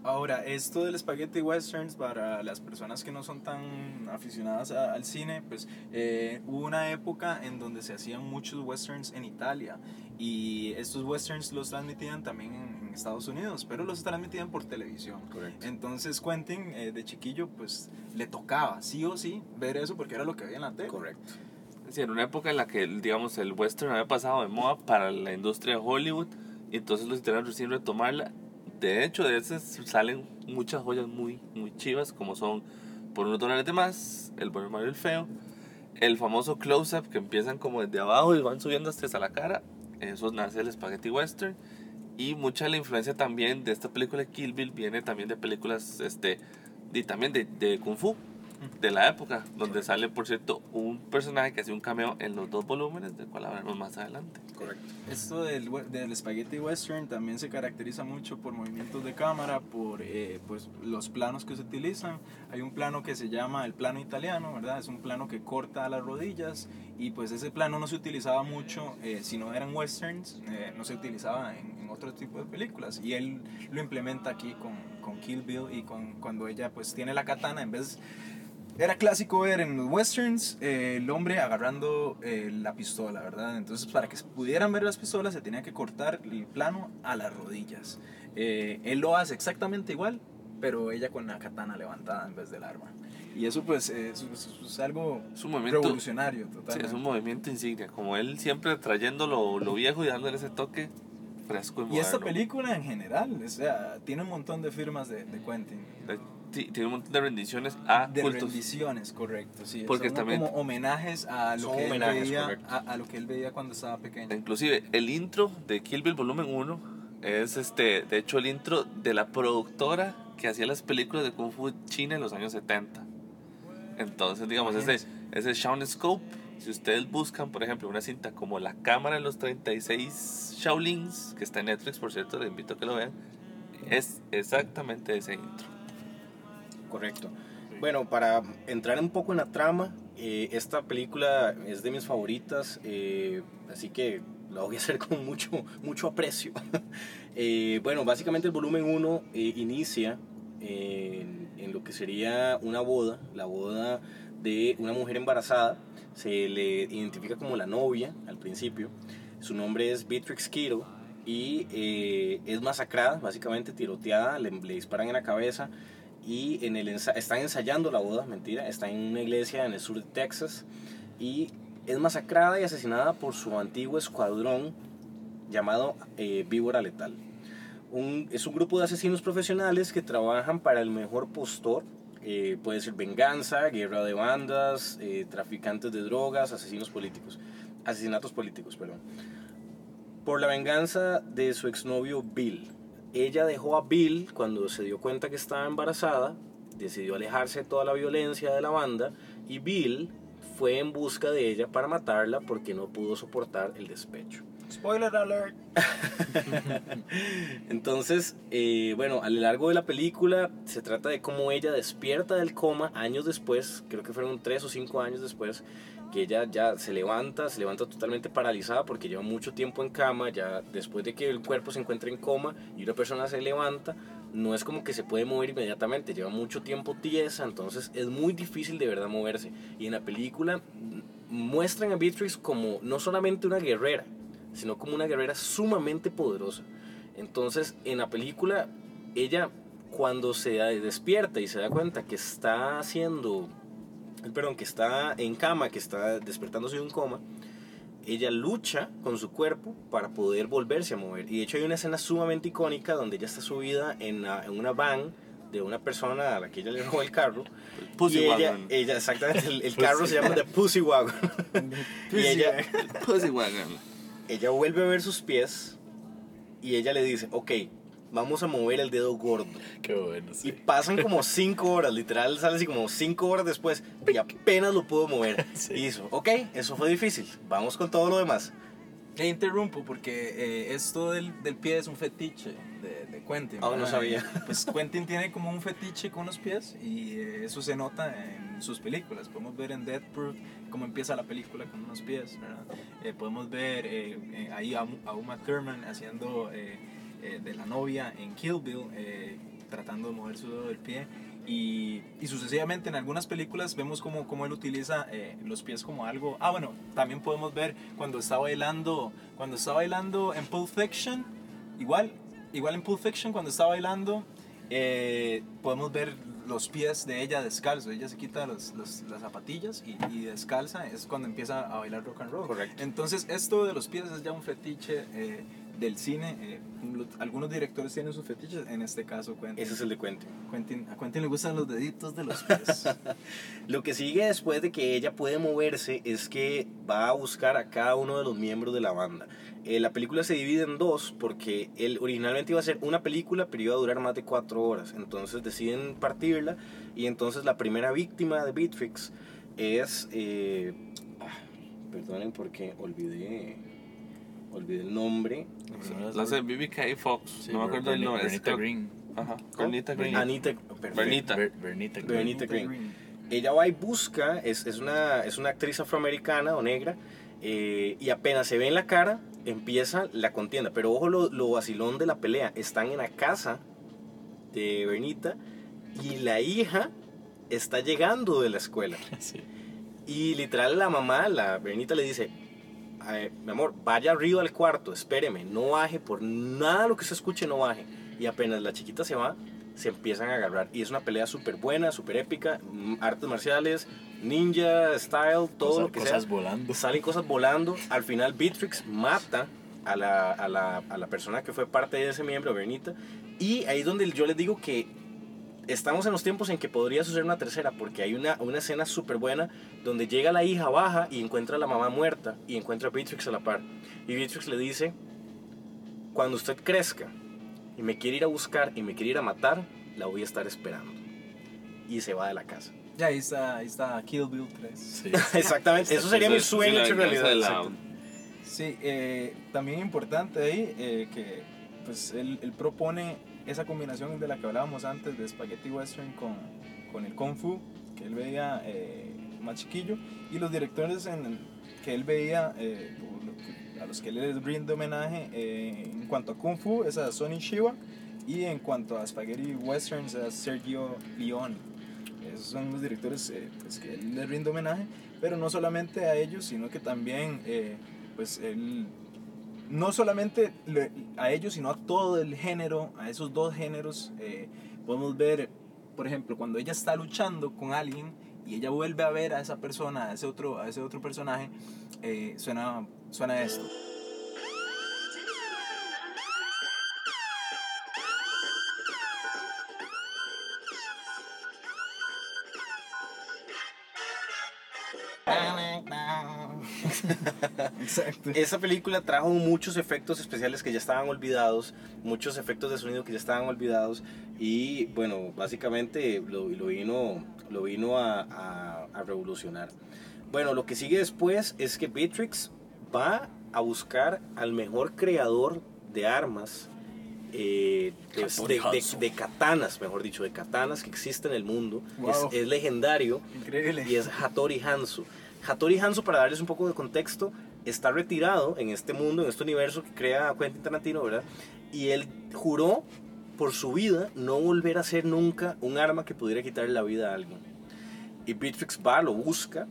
Ahora, esto del spaghetti westerns para las personas que no son tan aficionadas al cine, pues eh, hubo una época en donde se hacían muchos westerns en Italia y estos westerns los transmitían también en Estados Unidos, pero los transmitían por televisión. Correcto. Entonces Quentin eh, de chiquillo pues le tocaba sí o sí ver eso porque era lo que había en la tele. Correcto. Sí, en una época en la que, digamos, el western había pasado de moda para la industria de Hollywood, y entonces los italianos recién retomarla. De hecho, de esas salen muchas joyas muy, muy chivas, como son Por unos dólares de más, El bueno, y el feo, el famoso close-up que empiezan como desde abajo y van subiendo hasta la cara, eso nace el spaghetti western. Y mucha de la influencia también de esta película Kill Bill viene también de películas, este, y también de, de Kung Fu, de la época, donde sale, por cierto, un personaje que hace un cameo en los dos volúmenes, del cual hablaremos más adelante. Correcto. Esto del, del spaghetti western también se caracteriza mucho por movimientos de cámara, por eh, pues, los planos que se utilizan. Hay un plano que se llama el plano italiano, ¿verdad? Es un plano que corta las rodillas y pues ese plano no se utilizaba mucho eh, si no eran westerns, eh, no se utilizaba en, en otro tipo de películas. Y él lo implementa aquí con, con Kill Bill y con, cuando ella pues tiene la katana en vez... Era clásico ver en los westerns eh, el hombre agarrando eh, la pistola, ¿verdad? Entonces, para que pudieran ver las pistolas, se tenía que cortar el plano a las rodillas. Eh, él lo hace exactamente igual, pero ella con la katana levantada en vez del arma. Y eso, pues, es, es- es algo Es un movimiento, revolucionario, sí, totalmente. es un movimiento insignia, como él siempre trayendo lo, lo viejo y dándole ese toque fresco y Y esta moderno. película en general, o sea, tiene un montón de firmas de, de Quentin. Sí, tiene un montón de rendiciones a de cultos. rendiciones, correcto, sí. Porque también- como homenajes a lo, que él veía, a, a lo que él veía cuando estaba pequeño. Inclusive el intro de Kill Bill volumen 1 es este, de hecho el intro de la productora que hacía las películas de Kung Fu China en los años 70. Entonces, digamos, ese, ese Shaun Scope Si ustedes buscan, por ejemplo, una cinta como La Cámara de los 36 Shaolins, que está en Netflix, por cierto, les invito a que lo vean, es exactamente ese intro. Correcto. Bueno, para entrar un poco en la trama, eh, esta película es de mis favoritas, eh, así que la voy a hacer con mucho, mucho aprecio. Eh, bueno, básicamente el volumen 1 inicia en, en lo que sería una boda, la boda de una mujer embarazada, se le identifica como la novia al principio, su nombre es Beatrix Kiddo y es masacrada, básicamente tiroteada, le, le disparan en la cabeza y en el ensa- están ensayando la boda, mentira, está en una iglesia en el sur de Texas y es masacrada y asesinada por su antiguo escuadrón llamado eh, Víbora Letal. Un- es un grupo de asesinos profesionales que trabajan para el mejor postor. eh, puede ser venganza, guerra de bandas, eh, traficantes de drogas, asesinos políticos, asesinatos políticos, perdón. Por la venganza de su exnovio Bill. Ella dejó a Bill cuando se dio cuenta que estaba embarazada, decidió alejarse de toda la violencia de la banda y Bill fue en busca de ella para matarla porque no pudo soportar el despecho. Spoiler alert. Entonces, eh, bueno, a lo largo de la película se trata de cómo ella despierta del coma años después, creo que fueron tres o cinco años después, que ella ya se levanta, se levanta totalmente paralizada porque lleva mucho tiempo en cama, ya después de que el cuerpo se encuentra en coma y una persona se levanta, no es como que se puede mover inmediatamente, lleva mucho tiempo tiesa, entonces es muy difícil de verdad moverse. Y en la película muestran a Beatrix como no solamente una guerrera, sino como una guerrera sumamente poderosa. Entonces, en la película, ella cuando se despierta y se da cuenta que está haciendo, perdón, que está en cama, que está despertándose de un coma, ella lucha con su cuerpo para poder volverse a mover. Y de hecho hay una escena sumamente icónica donde ella está subida en, la- en una van de una persona a la que ella le robó el carro. Pussy y ella, Wagon. ella, exactamente, el, el carro se llama The Pussy Wagon. y ella, Pussy Wagon. ella vuelve a ver sus pies y ella le dice, ok, vamos a mover el dedo gordo. Qué bueno, sí. Y pasan como cinco horas, literal sale así como cinco horas después y apenas lo pudo mover. Sí. Y hizo, ok, eso fue difícil, vamos con todo lo demás. Le interrumpo porque eh, esto del, del pie es un fetiche de, de Quentin. Ah, no ¿verdad? sabía. Pues Quentin tiene como un fetiche con los pies y eh, eso se nota en sus películas. Podemos ver en Death Proof cómo empieza la película con unos pies, ¿verdad? Eh, podemos ver eh, eh, ahí a, a Uma Thurman haciendo eh, de la novia en Kill Bill, eh, tratando de mover su dedo del pie. Y, y sucesivamente en algunas películas vemos como, como él utiliza eh, los pies como algo. Ah, bueno, también podemos ver cuando está bailando, cuando está bailando en Pulp Fiction, igual, igual en Pulp Fiction cuando está bailando, eh, podemos ver los pies de ella descalzo. Ella se quita los- los- las zapatillas y, y descalza es cuando empieza a bailar rock and roll. Correcto. Entonces esto de los pies es ya un fetiche eh, del cine. eh, algunos directores tienen sus fetiches, en este caso Quentin. Ese es el de Quentin. Quentin- a Quentin le gustan los deditos de los pies. Lo que sigue después de que ella puede moverse es que va a buscar a cada uno de los miembros de la banda. Eh, la película se divide en dos porque él originalmente iba a ser una película, pero iba a durar más de cuatro horas. Entonces deciden partirla y entonces la primera víctima de Beatrix es... eh, ah, perdonen porque olvidé, olvidé el nombre. La hace BBK Fox. Sí, no me acuerdo el nombre. Bernita Green. Ajá. Bernita Green. Anita. Bernita. Ber- Bernita Green. Bernita Green. ella va y busca, es, es, una, es una actriz afroamericana o negra, eh, y apenas se ve en la cara, empieza la contienda. Pero ojo lo, lo vacilón de la pelea, están en la casa de Bernita y la hija está llegando de la escuela. Sí. Y literal la mamá, la Bernita le dice, "Ay, mi amor, vaya arriba al cuarto, espéreme, no baje, por nada lo que se escuche no baje. Y apenas la chiquita se va, se empiezan a agarrar. Y es una pelea súper buena, súper épica, mm, artes marciales, ninja, style, todo Cosas- lo que cosas sea. volando. Salen cosas volando. Al final Beatrix mata a la, a, la, a la persona que fue parte de ese miembro, Bernita. Y ahí es donde yo les digo que estamos en los tiempos en que podría suceder una tercera, porque hay una, una escena súper buena donde llega la hija baja y encuentra a la mamá muerta y encuentra a Beatrix a la par. Y Beatrix le dice, cuando usted crezca y me quiere ir a buscar y me quiere ir a matar, la voy a estar esperando. Y se va de la casa. Ya, ahí está, ahí está Kill Bill 3. Sí. Exactamente, eso sería mi sueño hecho realidad. la-. Sí, eh, también importante ahí eh, que pues él, él propone esa combinación de la que hablábamos antes de Spaghetti Western con, con el Kung Fu, que él veía eh, más chiquillo, y los directores en el- que él veía, eh, a los que él les rinde homenaje, eh, en cuanto a Kung Fu es a Sonny Shiva, y en cuanto a Spaghetti Westerns a Sergio Leone. Esos son los directores eh, pues, que él les rinde homenaje, pero no solamente a ellos, sino que también, pues él, no solamente a ellos, sino a todo el género, a esos dos géneros. eh, podemos ver, por ejemplo, cuando ella está luchando con alguien y ella vuelve a ver a esa persona, a ese otro, a ese otro personaje, eh, suena, suena esto. Exacto. Esa película trajo muchos efectos especiales que ya estaban olvidados, muchos efectos de sonido que ya estaban olvidados y bueno, básicamente lo, lo vino, lo vino a, a- a revolucionar. Bueno, lo que sigue después es que Beatrix va a buscar al mejor creador de armas, eh, de, de- de- Hanzo. de katanas, mejor dicho, de katanas que existe en el mundo. Wow. Es, es legendario Increíble. y es Hattori Hanzo. Hattori Hanzo, para darles un poco de contexto, está retirado en este mundo, en este universo que crea Quentin Tarantino, ¿verdad? Y él juró por su vida no volver a hacer nunca un arma que pudiera quitarle la vida a alguien. Y Beatrix va, lo busca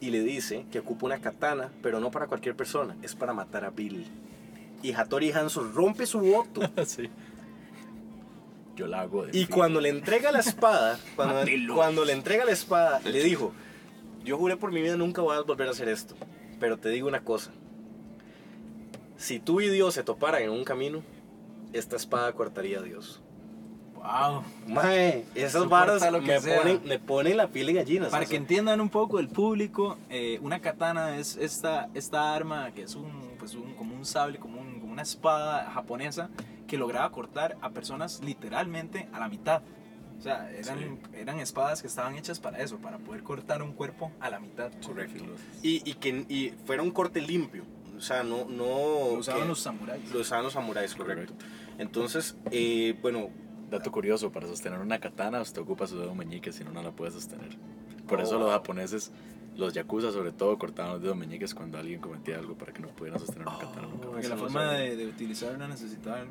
y le dice que ocupa una katana, pero no para cualquier persona, es para matar a Bill. Y Hattori Hanzo rompe su voto Sí. Yo la hago de y cuando le entrega la espada, cuando, cuando le entrega la espada, le dijo, yo juré por mi vida nunca voy a volver a hacer esto, pero te digo una cosa, si tú y Dios se toparan en un camino, esta espada cortaría a Dios. Wow. Mae, esas varas me ponen, me ponen la piel de gallina. Para que entiendan un poco el público, eh, una katana es esta, esta arma que es un, pues un, como un sable, como, un- como una espada japonesa que lograba cortar a personas literalmente a la mitad. O sea, eran, eran espadas que estaban hechas para eso, para poder cortar un cuerpo a la mitad. Correcto. Y, y que y fuera un corte limpio, o sea, no... no Lo usaban que- los samuráis. Lo usaban los samuráis, correcto. Entonces, eh, bueno, Dato curioso, para sostener una katana usted ocupa su dedo meñique, si no, no la puede sostener. Por eso Oh. los japoneses, los yakuza sobre todo, cortaban los dedos meñiques cuando alguien cometía algo para que no pudieran sostener una katana nunca. Oh, Porque eso la no forma de, de utilizarla necesitaba.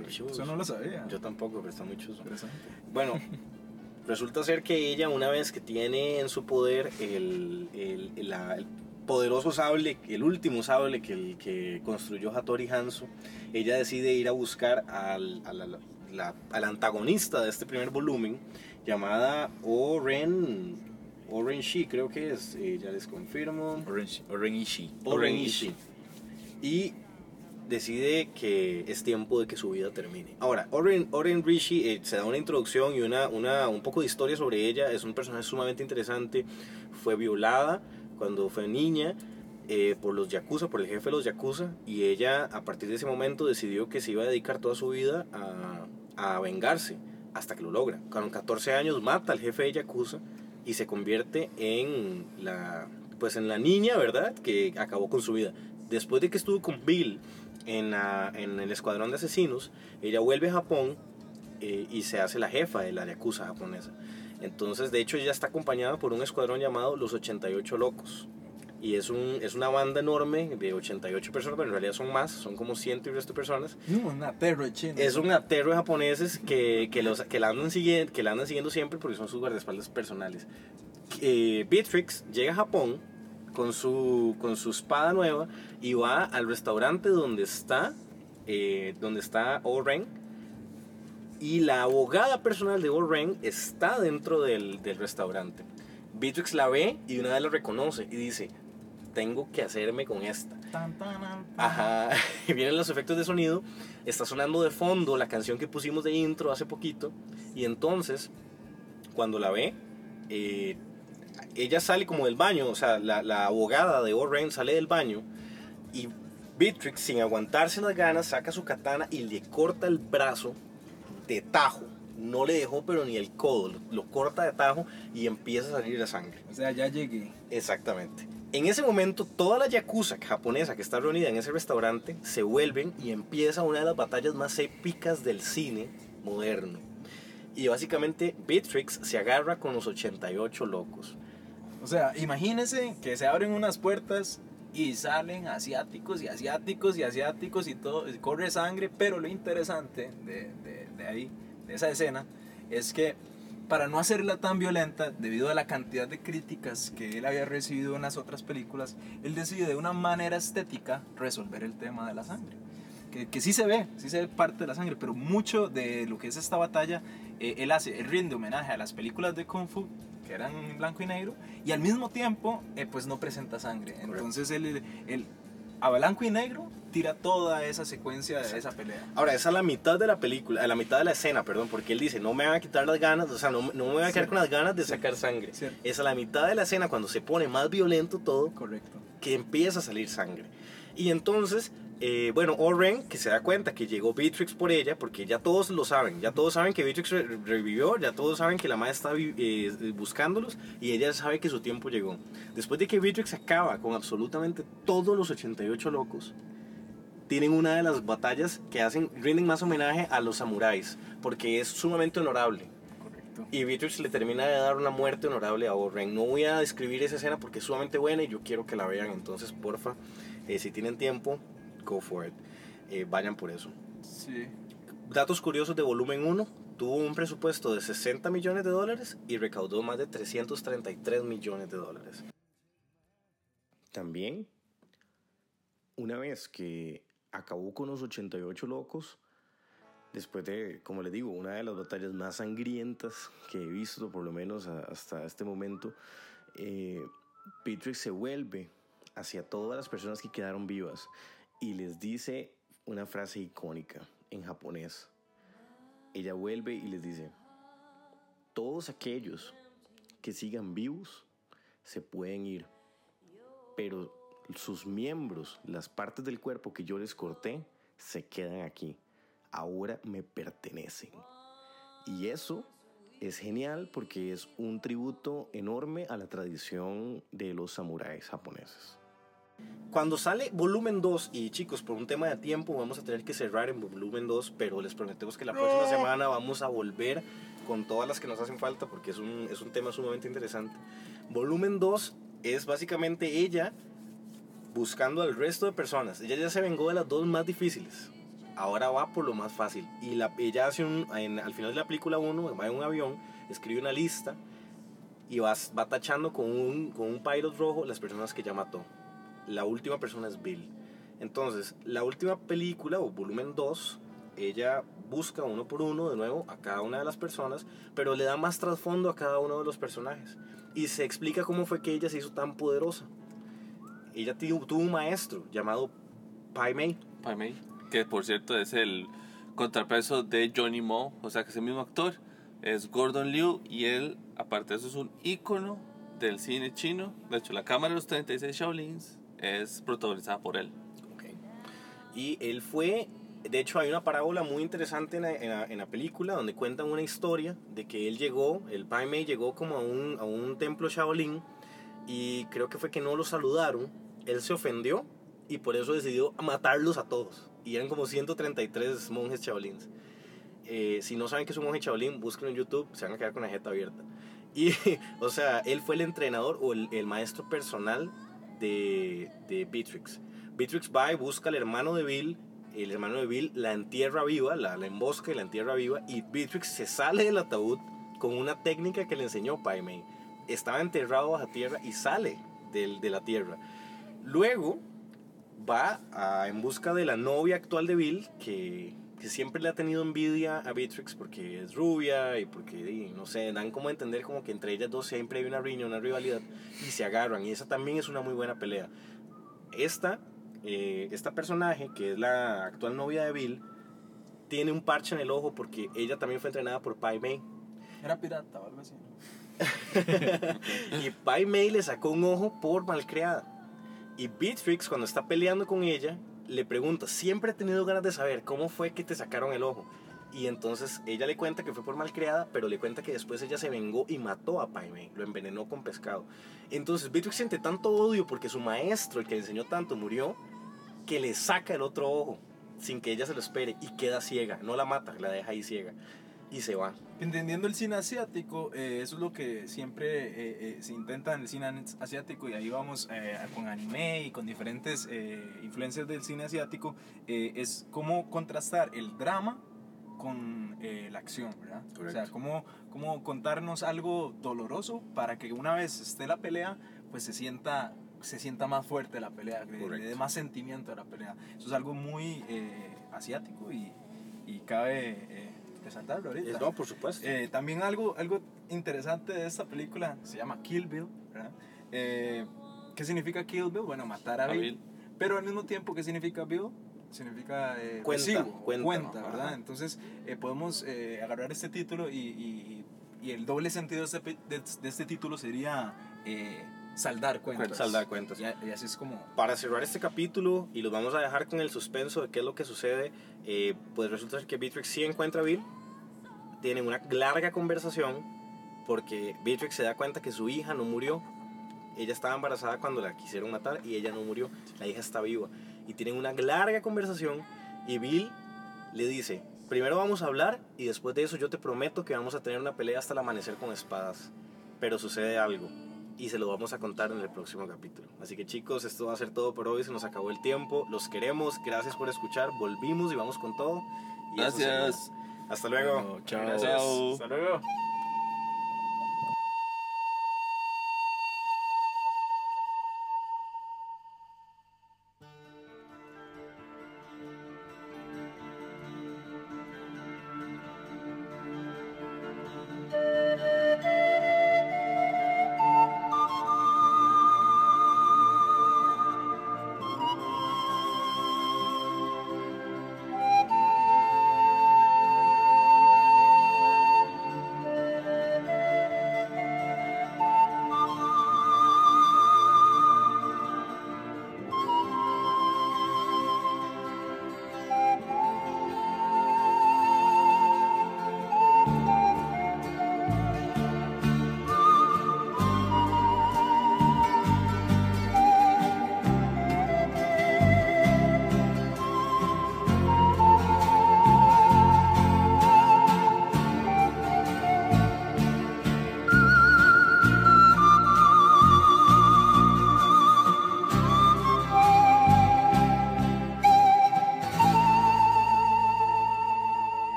¿Qué? Eso no lo sabía. Yo tampoco, pero está muy. Interesante. Bueno, resulta ser que ella, una vez que tiene en su poder el, el- el- la- el poderoso sable, el último sable que, el, que construyó Hattori Hanzo, ella decide ir a buscar al, a la- la- al antagonista de este primer volumen, llamada Oren, Oren Shi, creo que es, eh, ya les confirmo. Orange, Oren Ishii. Oren Ishii. Y decide que es tiempo de que su vida termine. Ahora, Oren, Oren Rishi eh, se da una introducción y una, una, un poco de historia sobre ella. Es un personaje sumamente interesante. Fue violada cuando fue niña eh, por los Yakuza, por el jefe de los Yakuza. Y ella, a partir de ese momento, decidió que se iba a dedicar toda su vida a, a vengarse hasta que lo logra. Con 14 años mata al jefe de Yakuza y se convierte en la, pues en la niña, ¿verdad? Que acabó con su vida. Después de que estuvo con Bill en, la- en el escuadrón de asesinos, ella vuelve a Japón eh, y se hace la jefa de la Yakuza japonesa. Entonces, de hecho, ella está acompañada por un escuadrón llamado Los 88 Locos. Y es, un, es una banda enorme de 88 personas, pero en realidad son más, son como 100 y resto de personas. No, una terror chino. Es un aterro de japoneses que, que, los, que, la andan siguiendo, que la andan siguiendo siempre porque son sus guardaespaldas personales. Eh, Beatrix llega a Japón con su, con su espada nueva y va al restaurante donde está, eh, donde está Oren. Y la abogada personal de Oren está dentro del, del restaurante. Beatrix la ve y una vez la reconoce y dice, tengo que hacerme con esta. Ajá, y vienen los efectos de sonido. Está sonando de fondo la canción que pusimos de intro hace poquito. Y entonces, cuando la ve, eh, ella sale como del baño. O sea, la, la abogada de Oren sale del baño. Y Beatrix, sin aguantarse las ganas, saca su katana y le corta el brazo de tajo. no le dejó pero ni el codo, lo, lo corta de tajo y empieza a salir la sangre. O sea, ya llegué. Exactamente. En ese momento, toda la yakuza japonesa que está reunida en ese restaurante se vuelven y empieza una de las batallas más épicas del cine moderno. Y básicamente Beatrix se agarra con los 88 locos. O sea, imagínense que se abren unas puertas y salen asiáticos y asiáticos y asiáticos y todo, y corre sangre, pero lo interesante de, de- de ahí, de esa escena, es que para no hacerla tan violenta, debido a la cantidad de críticas que él había recibido en las otras películas, él decide de una manera estética resolver el tema de la sangre. Que, que sí se ve, sí se ve parte de la sangre, pero mucho de lo que es esta batalla, eh, él hace, él rinde homenaje a las películas de Kung Fu, que eran blanco y negro, y al mismo tiempo, eh, pues no presenta sangre. Entonces él, él, a blanco y negro, tira toda esa secuencia de esa pelea. Ahora, esa es la mitad de la película, a la mitad de la escena, perdón, porque él dice, no me van a quitar las ganas, o sea, no, no me voy a quedar Cierto. con las ganas de sacar sangre. Cierto. Es a la mitad de la escena cuando se pone más violento todo, Correcto. que empieza a salir sangre. Y entonces, eh, bueno, Oren, que se da cuenta que llegó Beatrix por ella, porque ya todos lo saben, ya todos saben que Beatrix re- revivió, ya todos saben que la madre está vi- eh, buscándolos y ella sabe que su tiempo llegó. Después de que Beatrix acaba con absolutamente todos los 88 locos, tienen una de las batallas que hacen, rinden más homenaje a los samuráis, porque es sumamente honorable. Correcto. Y Beatrix le termina de dar una muerte honorable a Oren. No voy a describir esa escena porque es sumamente buena y yo quiero que la vean. Entonces, porfa, eh, si tienen tiempo, go for it. Eh, vayan por eso. Sí. Datos curiosos de volumen 1. Tuvo un presupuesto de 60 millones de dólares y recaudó más de 333 millones de dólares. También, una vez que acabó con los 88 locos, después de, como les digo, una de las batallas más sangrientas que he visto, por lo menos hasta este momento, eh, Beatrix se vuelve hacia todas las personas que quedaron vivas y les dice una frase icónica en japonés. Ella vuelve y les dice, todos aquellos que sigan vivos se pueden ir, pero sus miembros, las partes del cuerpo que yo les corté, se quedan aquí. Ahora me pertenecen. Y eso es genial porque es un tributo enorme a la tradición de los samuráis japoneses. Cuando sale volumen 2, y chicos, por un tema de tiempo vamos a tener que cerrar en volumen 2, pero les prometemos que la próxima semana vamos a volver con todas las que nos hacen falta porque es un, es un tema sumamente interesante. Volumen 2 es básicamente ella buscando al resto de personas. Ella ya se vengó de las dos más difíciles. Ahora va por lo más fácil. Y la, ella hace un, en- al final de la película 1, va en un avión, escribe una lista y va, va tachando con un, con un pilot rojo las personas que ya mató. La última persona es Bill. Entonces, la última película o volumen 2, ella busca uno por uno de nuevo a cada una de las personas, pero le da más trasfondo a cada uno de los personajes. Y se explica cómo fue que ella se hizo tan poderosa. Ella tuvo, un maestro llamado Pai Mei. Pai Mei, que por cierto es el contrapeso de Johnny Mo, o sea que es el mismo actor, es Gordon Liu y él, aparte de eso, es un ícono del cine chino. De hecho, la Cámara de los 36 Shaolins es protagonizada por él. Y él fue, de hecho hay una parábola muy interesante en la, en en la película donde cuentan una historia de que él llegó, el Pai Mei llegó como a un, a un templo Shaolin y creo que fue que no lo saludaron, él se ofendió y por eso decidió matarlos a todos. Y eran como 133 monjes Shaolins. Eh, si no saben que es un monje Shaolin, búsquenlo en YouTube, se van a quedar con la jeta abierta. Y, o sea, él fue el entrenador o el, el maestro personal de, de Beatrix. Beatrix va y busca al hermano de Bill. El hermano de Bill la entierra viva, la, la embosca y la entierra viva. Y Beatrix se sale del ataúd con una técnica que le enseñó Pai Mei. Estaba enterrado bajo tierra y sale del- de la tierra. Luego va a- en busca de la novia actual de Bill, que, que siempre le ha tenido envidia a Beatrix porque es rubia y porque, y, no sé, dan como a entender como que entre ellas dos siempre hay una riña, una rivalidad y se agarran. Y esa también es una muy buena pelea. Esta, eh, esta personaje, que es la actual novia de Bill, tiene un parche en el ojo porque ella también fue entrenada por Pai Mei. Era pirata o algo así. y Pai Mei le sacó un ojo por malcriada. Y Beatrix, cuando está peleando con ella, le pregunta, siempre he tenido ganas de saber cómo fue que te sacaron el ojo. Y entonces ella le cuenta que fue por malcriada, pero le cuenta que después ella se vengó y mató a Pai Mei, lo envenenó con pescado. Entonces Beatrix siente tanto odio porque su maestro, el que le enseñó tanto, murió, que le saca el otro ojo sin que ella se lo espere y queda ciega. No la mata, la deja ahí ciega y se va. Entendiendo el cine asiático, eh, eso es lo que siempre eh, eh, se intenta en el cine asiático y ahí vamos eh, con anime y con diferentes eh, influencias del cine asiático, es cómo contrastar el drama con eh, la acción, ¿verdad? O sea, Correcto. cómo, cómo contarnos algo doloroso para que una vez esté la pelea, pues se sienta, se sienta más fuerte la pelea, que le, Correcto. dé más sentimiento a la pelea. Eso es algo muy eh, asiático y, y cabe eh, resaltarlo ahorita. No, por supuesto. Eh, también algo, algo interesante de esta película se llama Kill Bill, ¿verdad? Eh, ¿Qué significa Kill Bill? Bueno, matar a, A Bill. Bill. Pero al mismo tiempo, ¿qué significa Bill? Significa eh, Cuenta, recibo, cuenta, cuenta, ¿no? ¿verdad? Ajá. Entonces eh, podemos eh, agarrar este título y, y- y el doble sentido de este, de- de este título sería eh, saldar cuentas. Saldar cuentas. Y, así es como... Para cerrar este capítulo, y los vamos a dejar con el suspenso de qué es lo que sucede, eh, pues resulta ser que Beatrix sí encuentra a Bill, tienen una larga conversación, porque Beatrix se da cuenta que su hija no murió. Ella estaba embarazada cuando la quisieron matar y ella no murió, la hija está viva. Y tienen una larga conversación y Bill le dice, primero vamos a hablar y después de eso yo te prometo que vamos a tener una pelea hasta el amanecer con espadas. Pero sucede algo y se lo vamos a contar en el próximo capítulo. Así que chicos, esto va a ser todo por hoy, se nos acabó el tiempo, los queremos, gracias por escuchar, volvimos y vamos con todo. Y Gracias. Hasta luego. Bueno, chao. Gracias. Hasta luego.